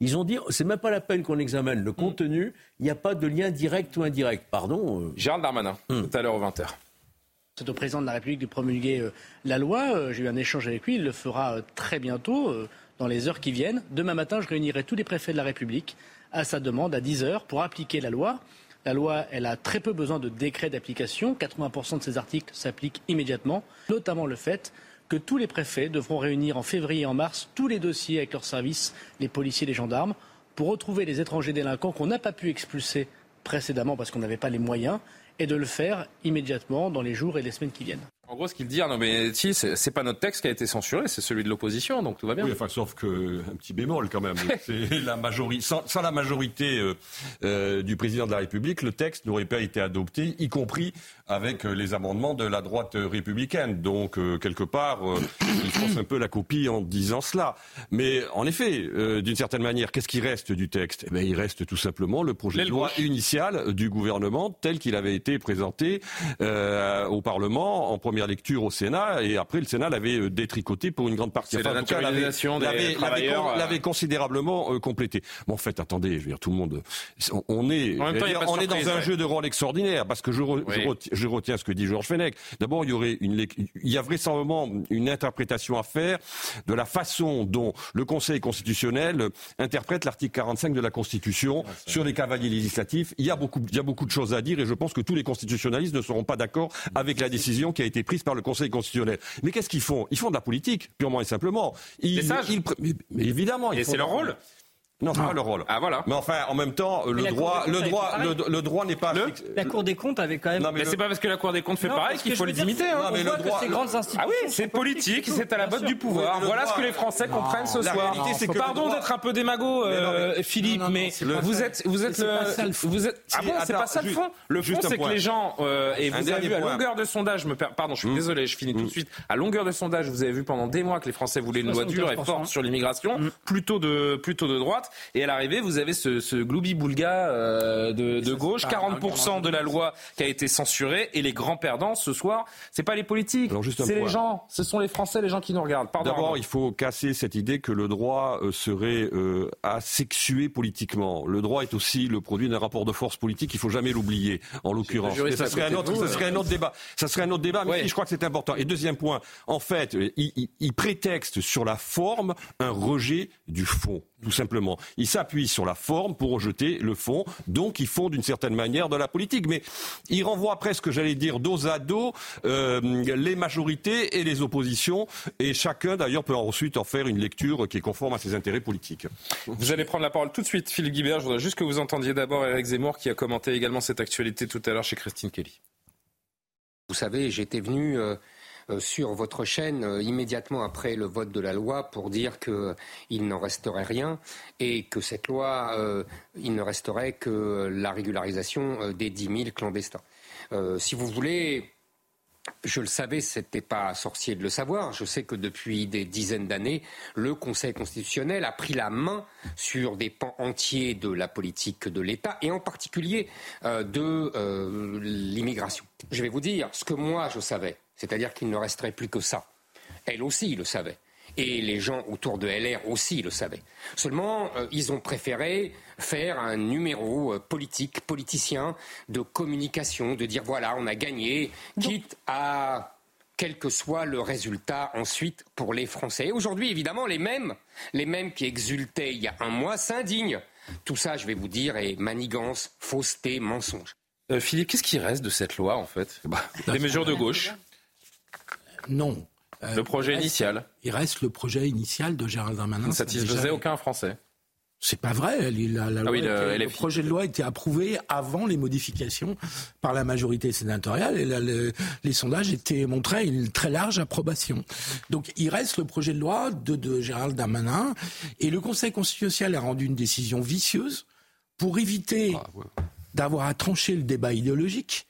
Ils ont dit, c'est même pas la peine qu'on examine le contenu, il n'y a pas de lien direct ou indirect. Pardon. Euh. Gérald Darmanin, mm. tout à l'heure aux 20h. C'est au président de la République de promulguer euh, la loi. Euh, j'ai eu un échange avec lui. Il le fera euh, très bientôt, dans les heures qui viennent. Demain matin, je réunirai tous les préfets de la République à sa demande à 10 heures pour appliquer la loi. La loi, elle a très peu besoin de décret d'application. 80% de ces articles s'appliquent immédiatement, notamment le fait que tous les préfets devront réunir en février et en mars tous les dossiers avec leurs services, les policiers, les gendarmes, pour retrouver les étrangers délinquants qu'on n'a pas pu expulser précédemment parce qu'on n'avait pas les moyens et de le faire immédiatement dans les jours et les semaines qui viennent. En gros, ce qu'il dit, non mais si, c'est pas notre texte qui a été censuré, c'est celui de l'opposition, donc tout va bien. Oui, enfin, sauf que un petit bémol quand même. la majorité, sans, la majorité euh, euh, du président de la République, le texte n'aurait pas été adopté, y compris avec euh, les amendements de la droite républicaine. Donc quelque part, il force un peu la copie en disant cela. Mais en effet, d'une certaine manière, qu'est-ce qui reste du texte? Eh Il reste tout simplement le projet de loi initial du gouvernement tel qu'il avait été présenté au Parlement en première lecture au Sénat et après le Sénat l'avait euh, détricoté pour une grande partie. Enfin, la naturalisation des travailleurs. Euh. L'avait considérablement euh, complété. Mais en fait, attendez, je veux dire, tout le monde, on est, on est dans un jeu de rôle extraordinaire parce que je, je, retiens, ce que dit Georges Fenech. D'abord, il y aurait une, il y a vraisemblablement une interprétation à faire de la façon dont le Conseil constitutionnel interprète l'article 45 de la Constitution sur les cavaliers législatifs. Il y a beaucoup, il y a beaucoup de choses à dire et je pense que tous les constitutionnalistes ne seront pas d'accord avec la décision qui a été prise par le Conseil constitutionnel. Mais qu'est-ce qu'ils font? Ils font de la politique, purement et simplement. Ils, ils, mais évidemment. Et c'est leur rôle non, c'est pas le rôle. Ah voilà. Mais enfin, en même temps, le droit, le droit, le, droit n'est pas. La Cour des comptes avait quand même. Non, mais, c'est pas parce que la Cour des comptes fait pareil qu'il faut les imiter. Hein. Non, mais le droit. Ces grandes institutions ah oui, c'est politique, c'est à la botte du pouvoir. voilà ce que les Français comprennent ce soir. Pardon d'être un peu démago, euh, Philippe, mais vous êtes, vous êtes le, vous êtes. Ah bon, c'est pas ça le fond. Le fond, c'est que les gens euh, et vous avez vu à longueur de sondage, me pardon, je suis hmm. désolé, je finis tout de hmm. suite. À longueur de sondage, vous avez vu pendant des mois que les Français voulaient une loi dure et forte sur l'immigration, plutôt de plutôt de droite, et à l'arrivée vous avez ce, ce gloubi-boulga euh, de, gauche, 40% de la loi qui a été censurée, et les grands perdants ce soir, c'est pas les politiques, c'est les gens, ce sont les Français, les gens qui nous regardent. D'abord, il faut casser cette idée que le droit euh, serait euh, asexué politiquement. Le droit est aussi le produit d'un rapport de force politique, il faut jamais l'oublier, en l'occurrence. Ça serait, un autre, ça serait un autre débat. Ça serait un autre débat, mais je crois que c'est important. Et deuxième point, en fait, il, il prétexte sur la forme un rejet du fond tout simplement. Ils s'appuient sur la forme pour rejeter le fond, donc ils font d'une certaine manière de la politique. Mais ils renvoient presque, j'allais dire, dos à dos euh, les majorités et les oppositions, et chacun d'ailleurs peut ensuite en faire une lecture qui est conforme à ses intérêts politiques. Vous allez prendre la parole tout de suite, Philippe Guibert. Je voudrais juste que vous entendiez d'abord Eric Zemmour qui a commenté également cette actualité tout à l'heure chez Christine Kelly. Vous savez, j'étais venu... Euh, sur votre chaîne euh, immédiatement après le vote de la loi pour dire qu'il n'en resterait rien et que cette loi, euh, il ne resterait que la régularisation des 10 000 clandestins. si vous voulez, je le savais, c'était pas sorcier de le savoir. Je sais que depuis des dizaines d'années, le Conseil constitutionnel a pris la main sur des pans entiers de la politique de l'État et en particulier de l'immigration. Je vais vous dire ce que moi je savais. C'est-à-dire qu'il ne resterait plus que ça. Elle aussi le savait. Et les gens autour de LR aussi le savaient. Seulement, euh, ils ont préféré faire un numéro euh, politique, politicien, de communication, de dire voilà, on a gagné, quitte à quel que soit le résultat ensuite pour les Français. Aujourd'hui, évidemment, les mêmes, les mêmes qui exultaient il y a un mois s'indignent. Tout ça, je vais vous dire, est manigance, fausseté, mensonge. Euh, Philippe, qu'est-ce qui reste de cette loi, en fait? Des mesures de gauche Non. le projet initial Il reste le projet initial de Gérald Darmanin. Ne satisfaisait aucun Français. C'est pas vrai. La, la Ah oui, loi le était- le, LFI. projet de loi a été approuvé avant les modifications par la majorité sénatoriale et la- le- les sondages étaient montraient une très large approbation. Donc il reste le projet de loi de, de Gérald Darmanin et le Conseil constitutionnel a rendu une décision vicieuse pour éviter d'avoir à trancher le débat idéologique.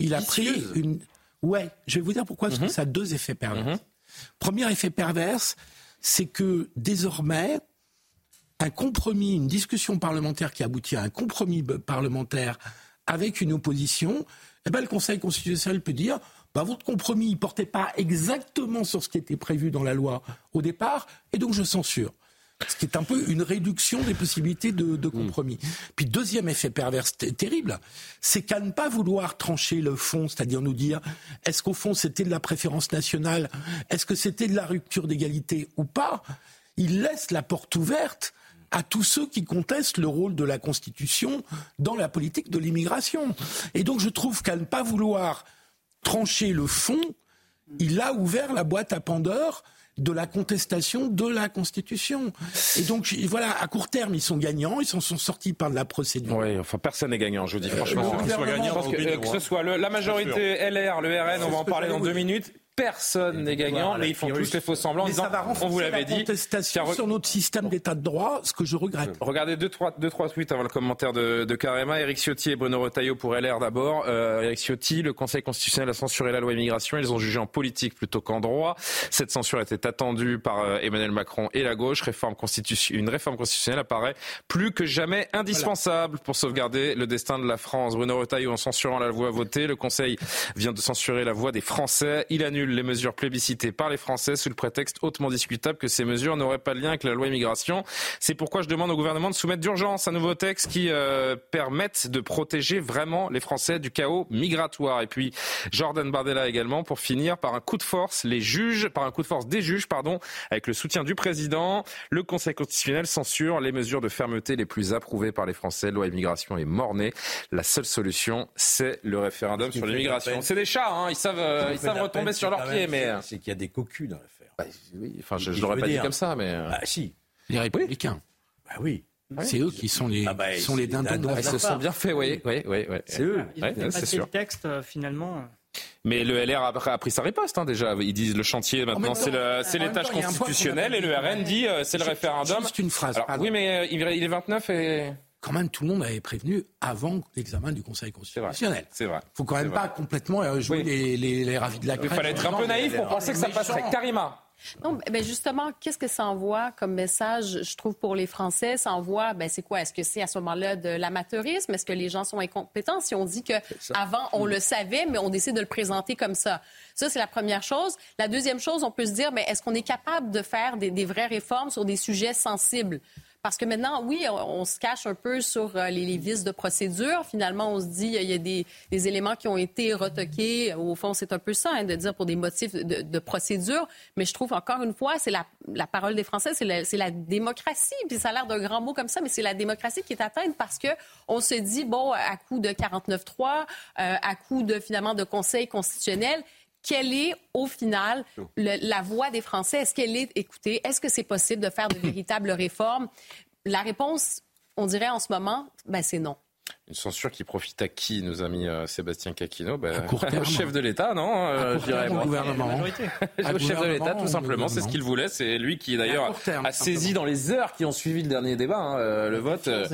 Il a Vicieuse pris une. Ouais, je vais vous dire pourquoi, parce que ça a deux effets pervers. Premier effet perverse, c'est que désormais, un compromis, une discussion parlementaire qui aboutit à un compromis parlementaire avec une opposition, eh ben, le Conseil constitutionnel peut dire bah, votre compromis ne portait pas exactement sur ce qui était prévu dans la loi au départ, et donc je censure. Ce qui est un peu une réduction des possibilités de, de compromis. Puis deuxième effet pervers terrible, c'est qu'à ne pas vouloir trancher le fond, c'est-à-dire nous dire est-ce qu'au fond c'était de la préférence nationale, est-ce que c'était de la rupture d'égalité ou pas, il laisse la porte ouverte à tous ceux qui contestent le rôle de la Constitution dans la politique de l'immigration. Et donc je trouve qu'à ne pas vouloir trancher le fond, il a ouvert la boîte à Pandore de la contestation de la Constitution. Et donc, voilà, à court terme, ils sont gagnants, ils s'en sont sortis par de la procédure. Oui, enfin personne n'est gagnant, je vous dis franchement. Je pense que, euh, que ce soit le- la majorité LR, le RN, on va en parler dans deux minutes. Personne n'est gagnant, mais ils font tous les faux semblants Mais disant ça va on vous l'avait la dit. contestation sur notre système d'état de droit, ce que je regrette. Regardez deux trois, deux, trois tweets avant le commentaire de, de Karema. Eric Ciotti et Bruno Retailleau pour LR d'abord. Euh, Eric Ciotti, le Conseil constitutionnel a censuré la loi immigration. Ils ont jugé en politique plutôt qu'en droit. Cette censure était attendue par euh, Emmanuel Macron et la gauche. Réforme constitution- une réforme constitutionnelle apparaît plus que jamais indispensable pour sauvegarder le destin de la France. Bruno Retailleau, en censurant la voix votée, le Conseil vient de censurer la voix des Français. Il annule les mesures plébiscitées par les Français sous le prétexte hautement discutable que ces mesures n'auraient pas de lien avec la loi immigration. C'est pourquoi je demande au gouvernement de soumettre d'urgence un nouveau texte qui euh, permette de protéger vraiment les Français du chaos migratoire. Et puis Jordan Bardella également pour finir par un coup de force les juges, par un coup de force des juges, pardon, avec le soutien du président. Le Conseil constitutionnel censure les mesures de fermeté les plus approuvées par les Français. Loi immigration est mornée. La seule solution, c'est le référendum sur l'immigration. C'est des chats, hein, ils savent, euh, ils savent retomber sur c'est leurs pieds, mais euh, C'est qu'il y a des cocus dans l'affaire. oui, enfin, je, je l'aurais pas dit comme ça, mais euh, Ah si. Les républicains. Bah oui. C'est eux qui sont les, Ah bah, sont les dindons. la ils se sont bien fait, oui, oui, oui, oui. C'est eux. Ils ont sûr. le texte, euh, finalement. Mais le LR a, a pris sa riposte hein, déjà. Ils disent le chantier maintenant même c'est temps, le- en c'est même l'étage temps, il y a un point constitutionnel qu'on a et le RN dit c'est le référendum. Juste une phrase. Alors, oui, mais il il est 29 et Quand même, tout le monde avait prévenu avant l'examen du Conseil constitutionnel. c'est vrai. faut quand même pas vrai. complètement euh, jouer Oui. les, les, les ravis de la Il crèche. fallait être un peu naïf pour penser que ça passerait. Karima. Non, ben justement, qu'est-ce que ça envoie comme message, je trouve, pour les Français? Ça envoie, ben c'est quoi? Est-ce que c'est à ce moment-là de l'amateurisme? Est-ce que les gens sont incompétents? Si on dit que avant on le savait, mais on décide de le présenter comme ça. Ça, c'est la première chose. La deuxième chose, on peut se dire, mais est-ce qu'on est capable de faire des, des vraies réformes sur des sujets sensibles? Parce que maintenant, oui, on, on se cache un peu sur euh, les, les vices de procédure. Finalement, on se dit, il y a des, des éléments qui ont été retoqués. Au fond, c'est un peu ça, hein, de dire pour des motifs de, de procédure. Mais je trouve, encore une fois, c'est la, la parole des Français, c'est la, la démocratie. Puis ça a l'air d'un grand mot comme ça, mais c'est la démocratie qui est atteinte parce que on se dit, bon, à coup de 49-3, euh, à coup de, finalement, de conseil constitutionnel, quelle est, au final, le- la voix des Français? Est-ce qu'elle est écoutée? Est-ce que c'est possible de faire de véritables réformes? La réponse, on dirait en ce moment, ben, c'est non. Une censure qui profite à qui, nous a mis euh, Sébastien Caquino ben, court terme. Au chef de l'État, non euh, À court je dirais, terme, au moi. gouvernement. Au chef de l'État, tout simplement, c'est ce qu'il voulait. C'est lui qui, d'ailleurs, a saisi simplement. dans les heures qui ont suivi le dernier débat, hein, euh, le vote, euh,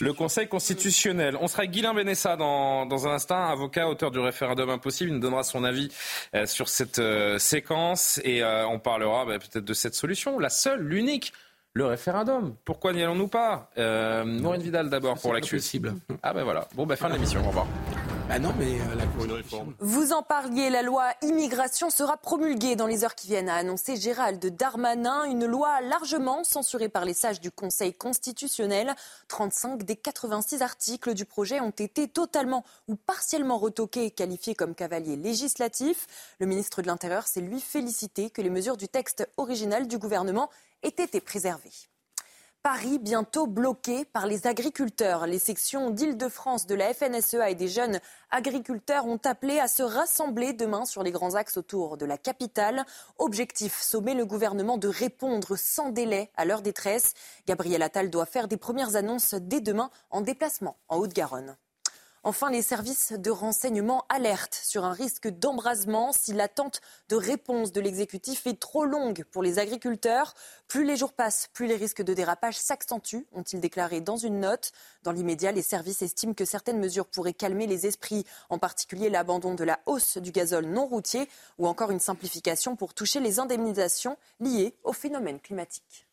le Conseil constitutionnel. On sera avec Guilain Benessa dans, dans un instant, avocat, auteur du référendum impossible. Il nous donnera son avis euh, sur cette euh, séquence et euh, on parlera bah, peut-être de cette solution, la seule, l'unique. Le référendum. Pourquoi n'y allons-nous pas? Euh, Maureen Vidal d'abord pour l'actu. possible. Ah ben voilà. Bon ben fin de l'émission. Au revoir. Bah non, mais euh, la Vous en parliez, la loi immigration sera promulguée dans les heures qui viennent, a annoncé Gérald Darmanin. Une loi largement censurée par les sages du Conseil constitutionnel. 35 des 86 articles du projet ont été totalement ou partiellement retoqués et qualifiés comme cavaliers législatifs. Le ministre de l'Intérieur s'est lui félicité que les mesures du texte original du gouvernement aient été préservées. Paris bientôt bloqué par les agriculteurs. Les sections d'Île-de-France de la FNSEA et des jeunes agriculteurs ont appelé à se rassembler demain sur les grands axes autour de la capitale. Objectif, sommer le gouvernement de répondre sans délai à leur détresse. Gabriel Attal doit faire des premières annonces dès demain en déplacement en Haute-Garonne. Enfin, les services de renseignement alertent sur un risque d'embrasement si l'attente de réponse de l'exécutif est trop longue pour les agriculteurs. Plus les jours passent, plus les risques de dérapage s'accentuent, ont-ils déclaré dans une note. Dans l'immédiat, les services estiment que certaines mesures pourraient calmer les esprits, en particulier l'abandon de la hausse du gazole non routier ou encore une simplification pour toucher les indemnisations liées au phénomène climatique.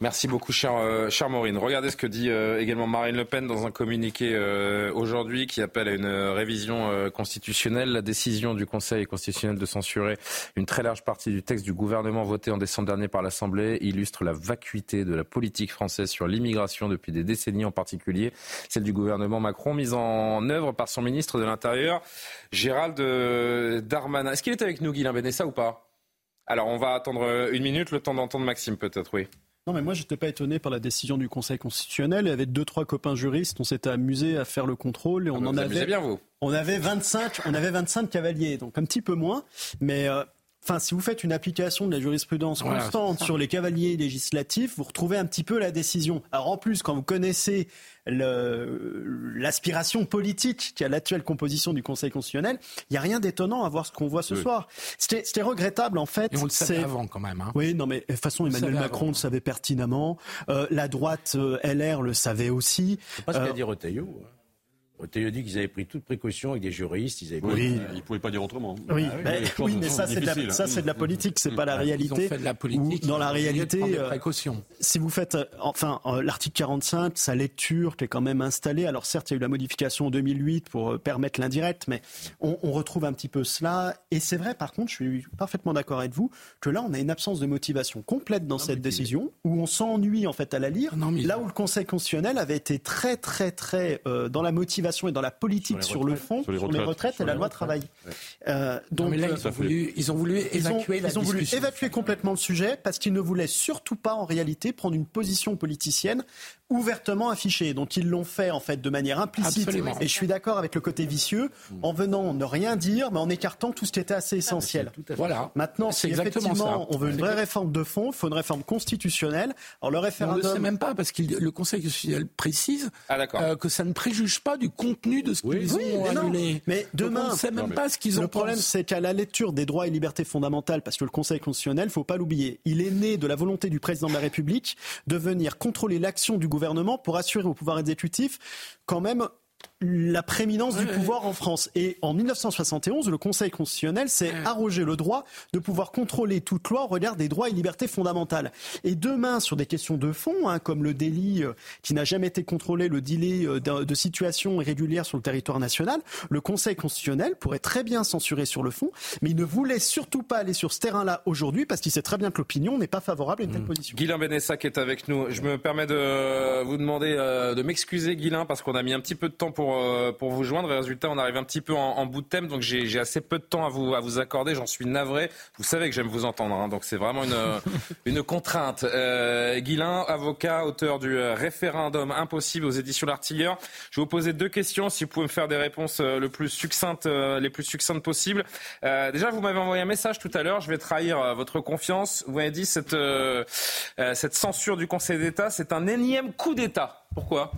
Merci beaucoup, cher, euh, Maureen. Regardez ce que dit euh, également Marine Le Pen dans un communiqué euh, aujourd'hui qui appelle à une révision constitutionnelle. La décision du Conseil constitutionnel de censurer une très large partie du texte du gouvernement voté en décembre dernier par l'Assemblée illustre la vacuité de la politique française sur l'immigration depuis des décennies, en particulier celle du gouvernement Macron, mise en œuvre par son ministre de l'Intérieur, Gérald Darmanin. Est-ce qu'il est avec nous, Guilain Benessa, ou pas? Alors, on va attendre une minute, le temps d'entendre Maxime, peut-être, oui. Non, mais moi, j'étais pas étonné par la décision du Conseil constitutionnel. Il y avait deux, trois copains juristes. On s'était amusé à faire le contrôle et on ah, en avait. bien, vous. On avait 25, on avait 25 cavaliers, donc un petit peu moins. Mais euh, Enfin, si vous faites une application de la jurisprudence constante sur les cavaliers législatifs, vous retrouvez un petit peu la décision. Alors en plus, quand vous connaissez l'aspiration politique qui a l'actuelle composition du Conseil constitutionnel, il n'y a rien d'étonnant à voir ce qu'on voit ce soir. C'était regrettable en fait. Et on le savait avant quand même. Hein. Oui, non mais de toute façon Emmanuel Macron le savait pertinemment. Euh, la droite euh, LR le savait aussi. C'est pas ce qu'a euh, dit Retailleau. Hein. Théo dit qu'ils avaient pris toutes précautions avec des juristes. Ils avaient oui, ils ne pouvaient pas dire autrement. Oui, ah oui, mais, ça, c'est de, la, ça, c'est de la politique, c'est pas la réalité. fait de la politique. dans la réalité, euh, précautions. si vous faites, euh, enfin, euh, l'article 45, sa lecture qui est quand même installée. Alors certes, il y a eu la modification en 2008 pour permettre l'indirect, mais on, retrouve un petit peu cela. Et c'est vrai, par contre, je suis parfaitement d'accord avec vous, que là, on a une absence de motivation complète dans cette décision, où on s'ennuie en fait à la lire. là où le Conseil constitutionnel avait été très, très, très dans la motivation et dans la politique sur, le fond, sur les retraites, et la loi travail. Euh, donc, mais là, ils, ont voulu, ils ont voulu évacuer ils ont, voulu évacuer complètement le sujet parce qu'ils ne voulaient surtout pas, en réalité, prendre une position politicienne ouvertement affichée. Donc ils l'ont fait en fait de manière implicite. Et je suis d'accord avec le côté vicieux, en venant ne rien dire, mais en écartant tout ce qui était assez essentiel. Voilà. Maintenant, si effectivement on veut une vraie réforme de fond, il faut une réforme constitutionnelle. Alors le référendum. On ne sait même pas parce que le Conseil constitutionnel précise ah, euh, que ça ne préjuge pas du contenu de ce qu'ils ont annulé. Mais demain, on ne sait même pas ce qu'ils ont. Le problème, c'est qu'à la lecture des droits et libertés fondamentales, parce que le Conseil constitutionnel, faut pas l'oublier, il est né de la volonté du président de la République de venir contrôler l'action du gouvernement pour assurer au pouvoir exécutif quand même la prééminence du pouvoir en France. Et en 1971, le Conseil constitutionnel s'est arrogé le droit de pouvoir contrôler toute loi au regard des droits et libertés fondamentales. Et demain, sur des questions de fond, hein, comme le délit euh, qui n'a jamais été contrôlé, le délit euh, de, situation irrégulière sur le territoire national, le Conseil constitutionnel pourrait très bien censurer sur le fond, mais il ne voulait surtout pas aller sur ce terrain-là aujourd'hui parce qu'il sait très bien que l'opinion n'est pas favorable à une telle mmh. position. Guilain Benessac est avec nous. Je me permets de vous demander euh, de m'excuser, Guilain, parce qu'on a mis un petit peu de temps pour euh, pour, vous joindre. résultat, on arrive un petit peu en, bout de thème, donc j'ai assez peu de temps à vous, à vous accorder. J'en suis navré. Vous savez que j'aime vous entendre, hein, donc c'est vraiment une, une contrainte. Euh, Guilain, avocat, auteur du euh, référendum impossible aux éditions L'Artilleur. Je vais vous poser deux questions, si vous pouvez me faire des réponses euh, le plus succinctes, les plus succinctes possibles. déjà, vous m'avez envoyé un message tout à l'heure. Je vais trahir votre confiance. Vous m'avez dit cette, cette censure du Conseil d'État, c'est un énième coup d'État. Pourquoi?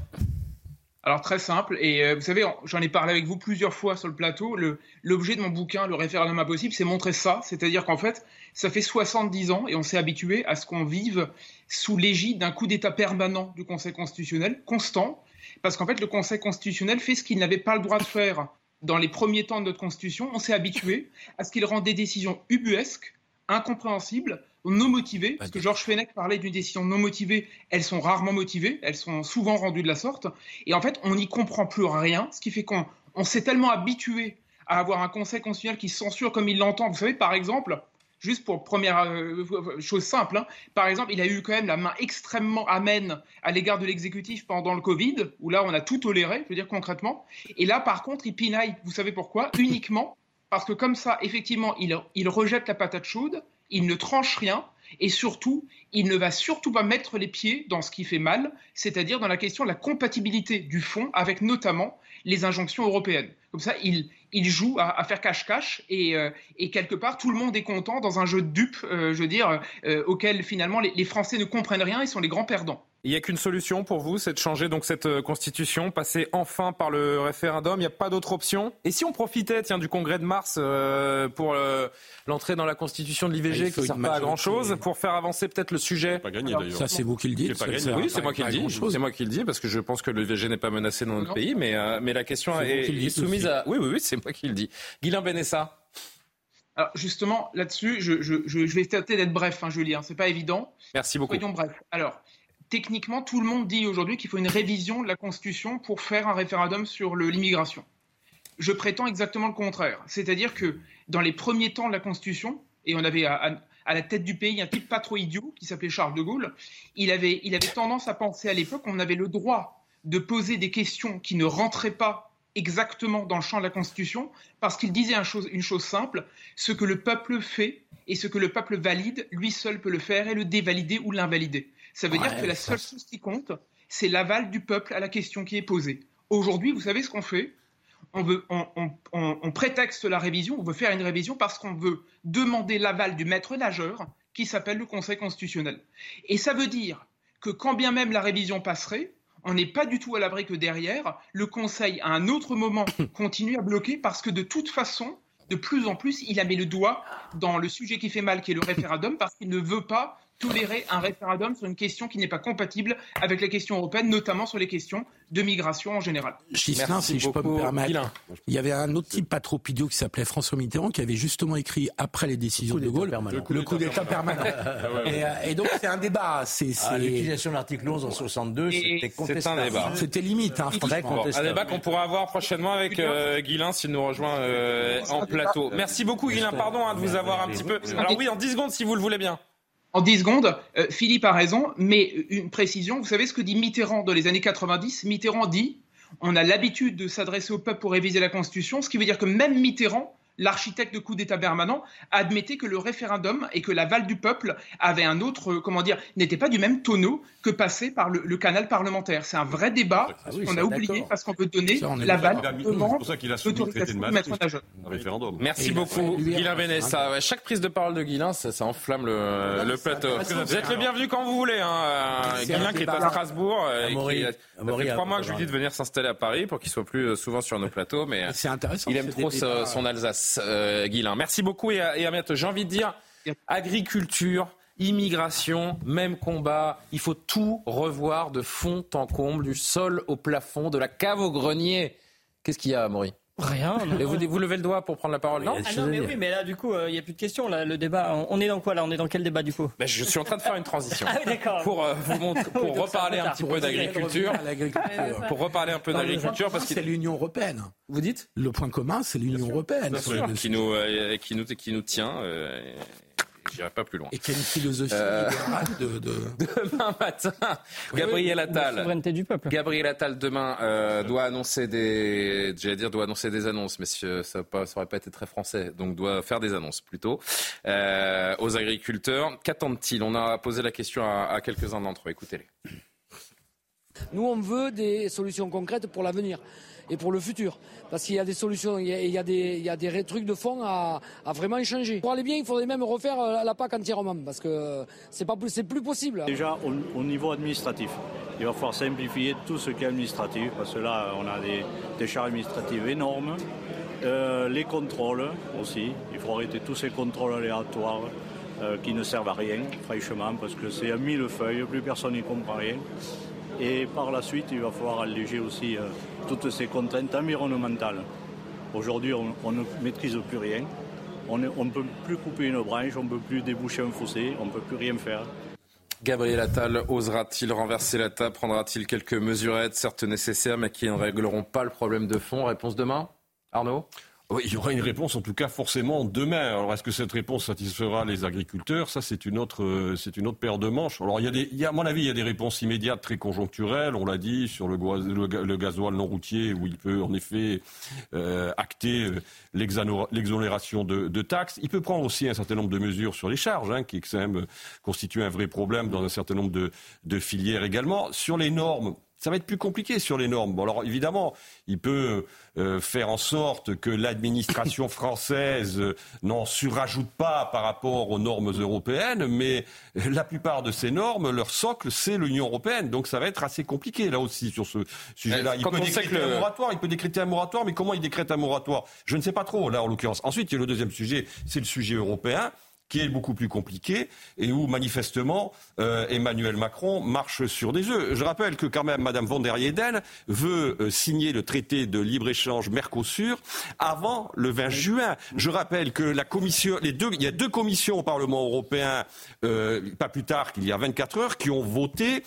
Alors très simple, et euh, vous savez, j'en ai parlé avec vous plusieurs fois sur le plateau, l'objet de mon bouquin, le référendum impossible, c'est montrer ça, c'est-à-dire qu'en fait, ça fait 70 ans et on s'est habitué à ce qu'on vive sous l'égide d'un coup d'État permanent du Conseil constitutionnel, constant, parce qu'en fait, le Conseil constitutionnel fait ce qu'il n'avait pas le droit de faire dans les premiers temps de notre Constitution, on s'est habitué à ce qu'il rende des décisions ubuesques, incompréhensibles, non motivées, parce que Georges Fenech parlait d'une décision non motivée, elles sont rarement motivées, elles sont souvent rendues de la sorte, et en fait, on n'y comprend plus rien, ce qui fait qu'on on s'est tellement habitué à avoir un Conseil constitutionnel qui censure comme il l'entend. Vous savez, par exemple, juste pour première euh, chose simple, hein, par exemple, il a eu quand même la main extrêmement amène à l'égard de l'exécutif pendant le Covid, où là, on a tout toléré, je veux dire concrètement. Et là, par contre, il pinaille, vous savez pourquoi? Uniquement parce que comme ça, effectivement, il, il rejette la patate chaude, il ne tranche rien, et surtout, il ne va surtout pas mettre les pieds dans ce qui fait mal, c'est-à-dire dans la question de la compatibilité du fonds avec notamment les injonctions européennes. Comme ça, il, joue à, faire cache-cache euh, et, quelque part, tout le monde est content dans un jeu de dupes, euh, je veux dire, euh, auquel finalement les, les Français ne comprennent rien et sont les grands perdants. Il n'y a qu'une solution pour vous, c'est de changer donc cette euh, constitution, passer enfin par le référendum. Il n'y a pas d'autre option. Et si on profitait, tiens, du congrès de mars euh, pour euh, l'entrée dans la constitution de l'IVG, qui ne sert pas à grand chose, pour faire avancer peut-être le sujet. Pas gagné. Ça, c'est vous qui le dites. oui, c'est moi qui le dis. C'est moi qui le dis parce que je pense que l'IVG n'est pas menacé dans notre pays, mais mais la question est, soumise à. Oui, oui, oui, c'est moi qui le dis. Guilain Benessa. Alors justement, là-dessus, je, je, je, vais tenter d'être bref, hein, Julien. C'est pas évident. Merci beaucoup. Soyons bref. Alors, techniquement, tout le monde dit aujourd'hui qu'il faut une révision de la Constitution pour faire un référendum sur l'immigration. Je prétends exactement le contraire. C'est-à-dire que dans les premiers temps de la Constitution, et on avait à, la tête du pays un type pas trop idiot qui s'appelait Charles de Gaulle, il avait, il avait tendance à penser à l'époque qu'on avait le droit de poser des questions qui ne rentraient pas exactement dans le champ de la Constitution, parce qu'il disait une chose simple, ce que le peuple fait et ce que le peuple valide, lui seul peut le faire et le dévalider ou l'invalider. Ça veut dire que la seule chose qui compte, c'est l'aval du peuple à la question qui est posée. Aujourd'hui, vous savez ce qu'on fait? On, veut, on, prétexte la révision, on veut faire une révision parce qu'on veut demander l'aval du maître nageur qui s'appelle le Conseil constitutionnel. Et ça veut dire que quand bien même la révision passerait, on n'est pas du tout à l'abri que derrière, le Conseil, à un autre moment, continue à bloquer parce que de toute façon, de plus en plus, il a mis le doigt dans le sujet qui fait mal, qui est le référendum, parce qu'il ne veut pas tolérer un référendum sur une question qui n'est pas compatible avec les questions européennes, notamment sur les questions de migration en général. Gislain, si je peux me permettre, il y avait un autre type pas trop idiot qui s'appelait François Mitterrand qui avait justement écrit après les décisions de Gaulle le coup d'État permanent. Euh, et, donc c'est un débat. C'est, ah, L'utilisation de l'article 11 en 62, c'était contestable. un débat. C'était limite. Hein, Très contestable. Un débat qu'on pourra avoir prochainement avec euh, Guilain s'il nous rejoint euh, en plateau. Merci beaucoup Guilain, pardon hein, de vous avoir un petit peu... Alors oui, en 10 secondes si vous le voulez bien. En 10 secondes, euh, Philippe a raison, mais une précision, vous savez ce que dit Mitterrand dans les années 90 Mitterrand dit on a l'habitude de s'adresser au peuple pour réviser la Constitution, ce qui veut dire que même Mitterrand l'architecte de coup d'État permanent, admettait que le référendum et que l'aval du peuple avait un autre, euh, comment dire, n'était pas du même tonneau que passé par le, canal parlementaire. C'est un vrai débat ah qu'on a oublié parce qu'on peut donner l'aval C'est pour ça qu'il a soumis le traité de Maastricht, un référendum. Merci beaucoup, Guilain Benessa. Chaque prise de parole de Guilain, ça, enflamme le, plateau. Vous êtes le bienvenu quand vous voulez. Hein. Guilain qui est à Strasbourg. Euh, et qui, ça fait trois mois que je lui dis de venir s'installer à Paris pour qu'il soit plus euh, souvent sur nos plateaux. Mais il aime trop son Alsace. Euh, Merci beaucoup et à, bientôt. J'ai envie de dire, agriculture, immigration, même combat. Il faut tout revoir de fond en comble, du sol au plafond, de la cave au grenier. Qu'est-ce qu'il y a, Maury Rien. Vous, vous, levez le doigt pour prendre la parole, non ah Non, mais oui, mais là, du coup, euh, il n'y a plus de questions. Là, le débat, on est dans quoi là? On est dans quel débat du coup? Ben, Je suis en train de faire une transition. ah, d'accord. Pour euh, vous montrer, pour reparler un petit peu d'agriculture. Pour reparler un peu d'agriculture, parce que c'est l'Union européenne. Vous dites? Le point commun, c'est l'Union européenne. Qui nous, euh, qui nous, qui nous tient. J'irai pas plus loin. Et quelle philosophie euh, de, de... Demain matin, Gabriel Attal. souveraineté du peuple. Gabriel Attal demain euh, doit annoncer des, j'allais dire doit annoncer des annonces, mais ça, pas, ça aurait pas été très français, donc doit faire des annonces plutôt euh, aux agriculteurs. Qu'attendent-ils? On a posé la question à, à quelques-uns d'entre eux. Écoutez-les. Nous, on veut des solutions concrètes pour l'avenir et pour le futur. Parce qu'il y a des solutions, il y a, des, trucs de fond à, vraiment changer. Pour aller bien, il faudrait même refaire euh, la PAC entièrement, parce que plus, c'est plus possible. Déjà, au, niveau administratif, il va falloir simplifier tout ce qui est administratif, parce que là, on a des, charges administratives énormes. Euh, les contrôles aussi, il faut arrêter tous ces contrôles aléatoires euh, qui ne servent à rien, franchement, parce que c'est à mille feuilles, plus personne n'y comprend rien. Et par la suite, il va falloir alléger aussi euh, toutes ces contraintes environnementales. Aujourd'hui, on, ne maîtrise plus rien. On ne peut plus couper une branche, on ne peut plus déboucher un fossé, on ne peut plus rien faire. Gabriel Attal osera-t-il renverser la table? Prendra-t-il quelques mesurettes, certes nécessaires, mais qui ne régleront pas le problème de fond? Réponse demain Arnaud? Oui, il y aura une réponse, en tout cas, forcément demain. Alors, est-ce que cette réponse satisfera les agriculteurs? Ça, c'est une autre, euh, c'est une autre paire de manches. Alors, il y a des, à mon avis, il y a des réponses immédiates très conjoncturelles. On l'a dit sur le, le, gasoil non routier, où il peut en effet euh, acter euh, l'exonération de, taxes. Il peut prendre aussi un certain nombre de mesures sur les charges, hein, qui quand même constitue un vrai problème dans un certain nombre de filières également. Sur les normes, ça va être plus compliqué sur les normes. Bon, alors évidemment, il peut euh, faire en sorte que l'administration française euh, n'en surajoute pas par rapport aux normes européennes, mais la plupart de ces normes, leur socle, c'est l'Union européenne. Donc ça va être assez compliqué là aussi sur ce sujet-là. Il peut décréter un moratoire, il peut décréter un moratoire, mais comment il décrète un moratoire? Je ne sais pas trop là en l'occurrence. Ensuite, il y a le deuxième sujet, c'est le sujet européen qui est beaucoup plus compliqué et où manifestement euh, Emmanuel Macron marche sur des œufs. Je rappelle que quand même Madame von der Leyen veut euh, signer le traité de libre-échange Mercosur avant le 20 juin. Je rappelle que la commission, les deux, il y a deux commissions au Parlement européen, euh, pas plus tard qu'il y a 24 heures, qui ont voté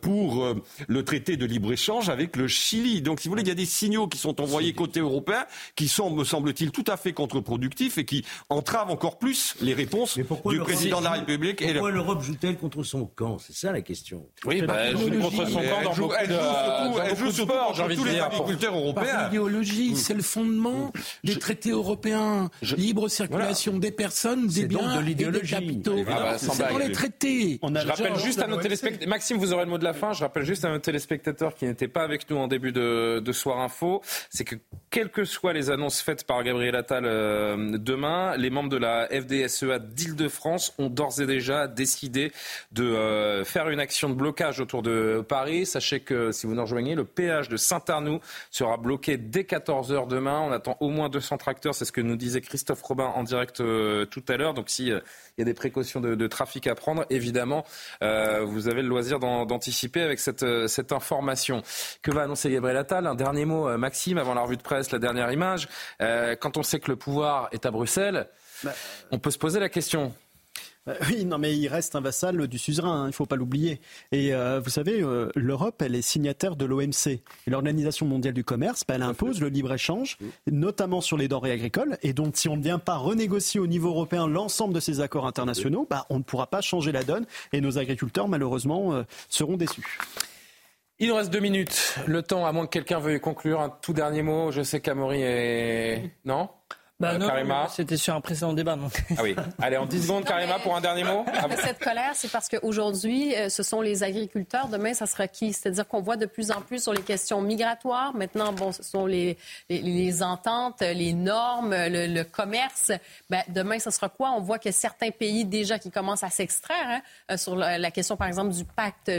pour le traité de libre-échange avec le Chili. Donc, si vous voulez, il y a des signaux qui sont envoyés côté européen qui sont, me semble-t-il, tout à fait contre-productifs et qui entravent encore plus les réponses du président de la République. Pourquoi l'Europe joue-t-elle contre son camp? C'est ça la question. Oui, bah, elle joue contre son camp dans beaucoup de Elle joue surtout contre tous les agriculteurs européens. Par idéologie, c'est le fondement des traités européens. Libre circulation des personnes, des biens et des capitaux. C'est dans les traités. Je rappelle juste à nos téléspectateurs, Maxime, vous aurez le mot de la fin. Je rappelle juste à nos téléspectateurs qui n'étaient pas avec nous en début de, de Soir Info, c'est que quelles que soient les annonces faites par Gabriel Attal euh, demain, les membres de la FDSEA d'Île-de-France ont d'ores et déjà décidé de euh, faire une action de blocage autour de Paris. Sachez que si vous nous rejoignez, le péage de Saint-Arnoux sera bloqué dès 14h demain. On attend au moins 200 tracteurs, c'est ce que nous disait Christophe Robin en direct euh, tout à l'heure. Donc si euh, y a des précautions de, trafic à prendre, évidemment, vous avez le loisir d'anticiper avec cette, cette information. Que va annoncer Gabriel Attal? Un dernier mot, Maxime, avant la revue de presse, la dernière image. quand on sait que le pouvoir est à Bruxelles, bah, on peut se poser la question. Bah oui, non, mais il reste un vassal du suzerain, hein, il ne faut pas l'oublier. Et euh, vous savez, euh, l'Europe, elle est signataire de l'OMC. L'Organisation mondiale du commerce, bah, elle impose le libre-échange, notamment sur les denrées agricoles. Et donc, si on ne vient pas renégocier au niveau européen l'ensemble de ces accords internationaux, bah, on ne pourra pas changer la donne. Et nos agriculteurs, malheureusement, euh, seront déçus. Il nous reste deux minutes. Le temps, à moins que quelqu'un veuille conclure, un tout dernier mot. Je sais qu'Amaury est... Non? Bah euh, non, c'était sur un précédent débat. Non. Ah oui. Allez, en 10 secondes, Karima, pour un dernier mot. Cette colère, c'est parce qu'aujourd'hui, euh, ce sont les agriculteurs. Demain, ça sera qui? C'est-à-dire qu'on voit de plus en plus sur les questions migratoires. Maintenant, bon, ce sont les, les, ententes, les normes, le, commerce. Ben, demain, ça sera quoi? On voit que certains pays déjà qui commencent à s'extraire hein, euh, sur la, question, par exemple, du pacte,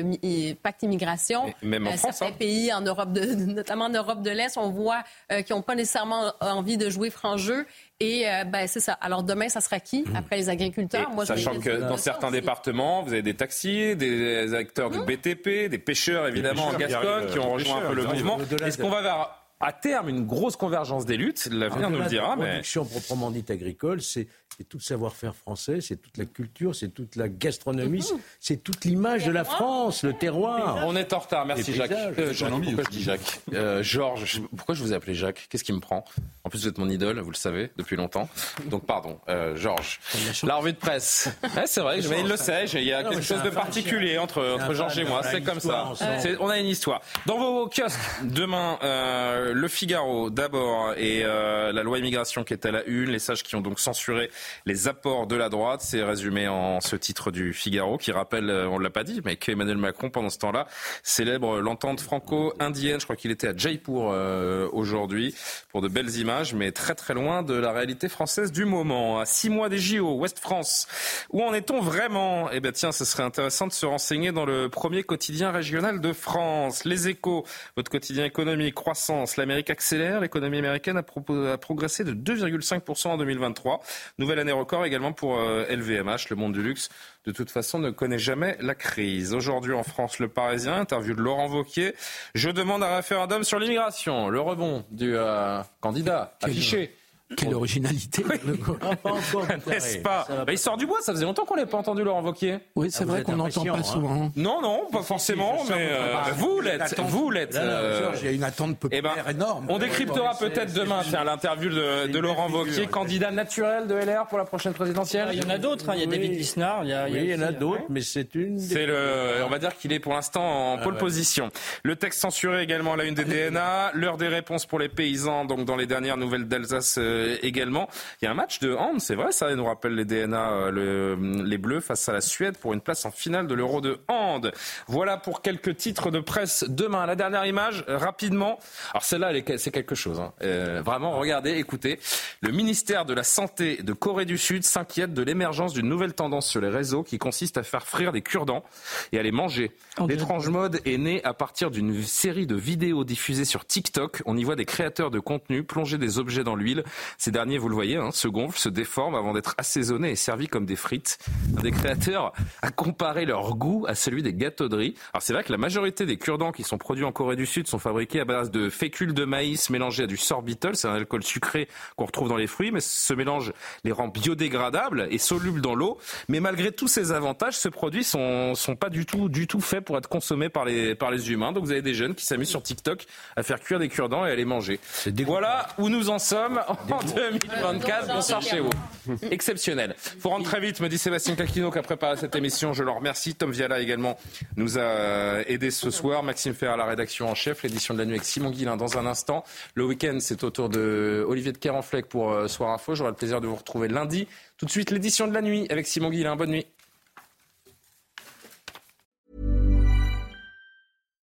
pacte immigration. même en France, certains hein. pays, en Europe de, notamment en Europe de l'Est, on voit qu'ils n'ont pas nécessairement envie de jouer franc jeu. Et euh, ben, c'est ça. Alors demain, ça sera qui mmh. après les agriculteurs? Moi, Sachant que dans certains départements, vous avez des taxis, des acteurs du mmh. BTP, des pêcheurs évidemment en Gascogne qui ont rejoint un peu le mouvement. Est-ce qu'on va vers à terme une grosse convergence des luttes L'avenir nous le dira. La production proprement dite agricole, c'est tout le savoir-faire français, c'est toute la culture, c'est toute la gastronomie, mhm. c'est toute l'image de la France, le terroir. On est en retard, merci Jacques. Euh, pourquoi je dis Jacques euh, Georges, pourquoi je vous ai appelé Jacques Qu'est-ce qui me prend En plus, vous êtes mon idole, vous le savez, depuis longtemps. Donc, pardon, euh, Georges. La revue de presse. c'est vrai, il le sait, il y a quelque chose de particulier entre, entre Georges et moi, c'est comme ça. On a une histoire. Dans vos kiosques, demain, le Figaro d'abord et la loi immigration qui est à la une, les sages qui ont donc censuré les apports de la droite. C'est résumé en ce titre du Figaro qui rappelle, euh, on ne l'a pas dit, mais qu'Emmanuel Macron, pendant ce temps-là, célèbre l'entente franco-indienne. Je crois qu'il était à Jaipur euh, aujourd'hui pour de belles images, mais très très loin de la réalité française du moment. À six mois des JO, Ouest France, où en est-on vraiment? Eh bien tiens, ce serait intéressant de se renseigner dans le premier quotidien régional de France. Les échos, votre quotidien économique, croissance, l'Amérique accélère, l'économie américaine a, a progressé de 2,5% en 2023. Nouvelle année record également pour LVMH. Euh, le monde du luxe, de toute façon, ne connaît jamais la crise. Aujourd'hui en France, le Parisien, interview de Laurent Vauquier. Je demande un référendum sur l'immigration. Le rebond du euh, candidat affiché Quelle originalité Ah, N'est-ce pas Bah, Il sort du bois, ça faisait longtemps qu'on l'avait pas entendu Laurent Wauquiez. Oui, c'est Ah, vrai qu'on n'entend pas hein. souvent. Non, non, pas forcément, mais euh, Ah, vous l'êtes, vous l'êtes. Euh, Il y a une attente eh ben, populaire énorme. On décryptera peut-être demain l'interview de, de Laurent Wauquiez, candidat naturel de LR pour la prochaine présidentielle. Il y en a d'autres, hein. il y a. David Lisnard, il y a, Oui, il y en a aussi- d'autres, mais c'est une. des- C'est le, on va dire qu'il est pour l'instant en pole ouais. position. Le texte censuré également à la une des DNA. L'heure des réponses pour les paysans, donc dans les dernières nouvelles d'Alsace euh, également. Il y a un match de hand, c'est vrai, ça nous rappelle les DNA, euh, le- les Bleus face à la Suède pour une place en finale de l'Euro de hand. Voilà pour quelques titres de presse demain. La dernière image, euh, rapidement. Alors celle-là, elle est- c'est quelque chose. hein. Euh, vraiment, regardez, écoutez. Le ministère de la Santé de Corée du Sud s'inquiète de l'émergence d'une nouvelle tendance sur les réseaux qui consiste à faire frire des cure-dents et à les manger. L'étrange mode est né à partir d'une série de vidéos diffusées sur TikTok. On y voit des créateurs de contenu plonger des objets dans l'huile. Ces derniers, vous le voyez, hein, se gonflent, se déforment avant d'être assaisonnés et servis comme des frites. Un des créateurs a comparé leur goût à celui des gâteaux de riz. Alors c'est vrai que la majorité des cure-dents qui sont produits en Corée du Sud sont fabriqués à base de fécule de maïs mélangé à du sorbitol. C'est un alcool sucré qu'on retrouve dans les fruits, mais ce mélange les rend biodégradables et solubles dans l'eau. Mais malgré tous ces avantages, ces produits sont, sont pas du tout, du tout faits pour être consommés par les, par les humains. Donc vous avez des jeunes qui s'amusent sur TikTok à faire cuire des cure-dents et à les manger. Voilà où nous en sommes en 2024. Bonsoir chez vous. Exceptionnel. Faut rendre très vite, me dit Sébastien Calquino qui a préparé cette émission. Je le remercie. Tom Viala également nous a aidé ce soir. Maxime Ferrer à la rédaction en chef. L'édition de la nuit avec Simon Guillain dans un instant. Le week-end, c'est au tour de Olivier de Kerenfleck pour euh, Soir Info. J'aurai le plaisir de vous retrouver lundi. Tout de suite, l'édition de la nuit avec Simon Guillain. Bonne nuit.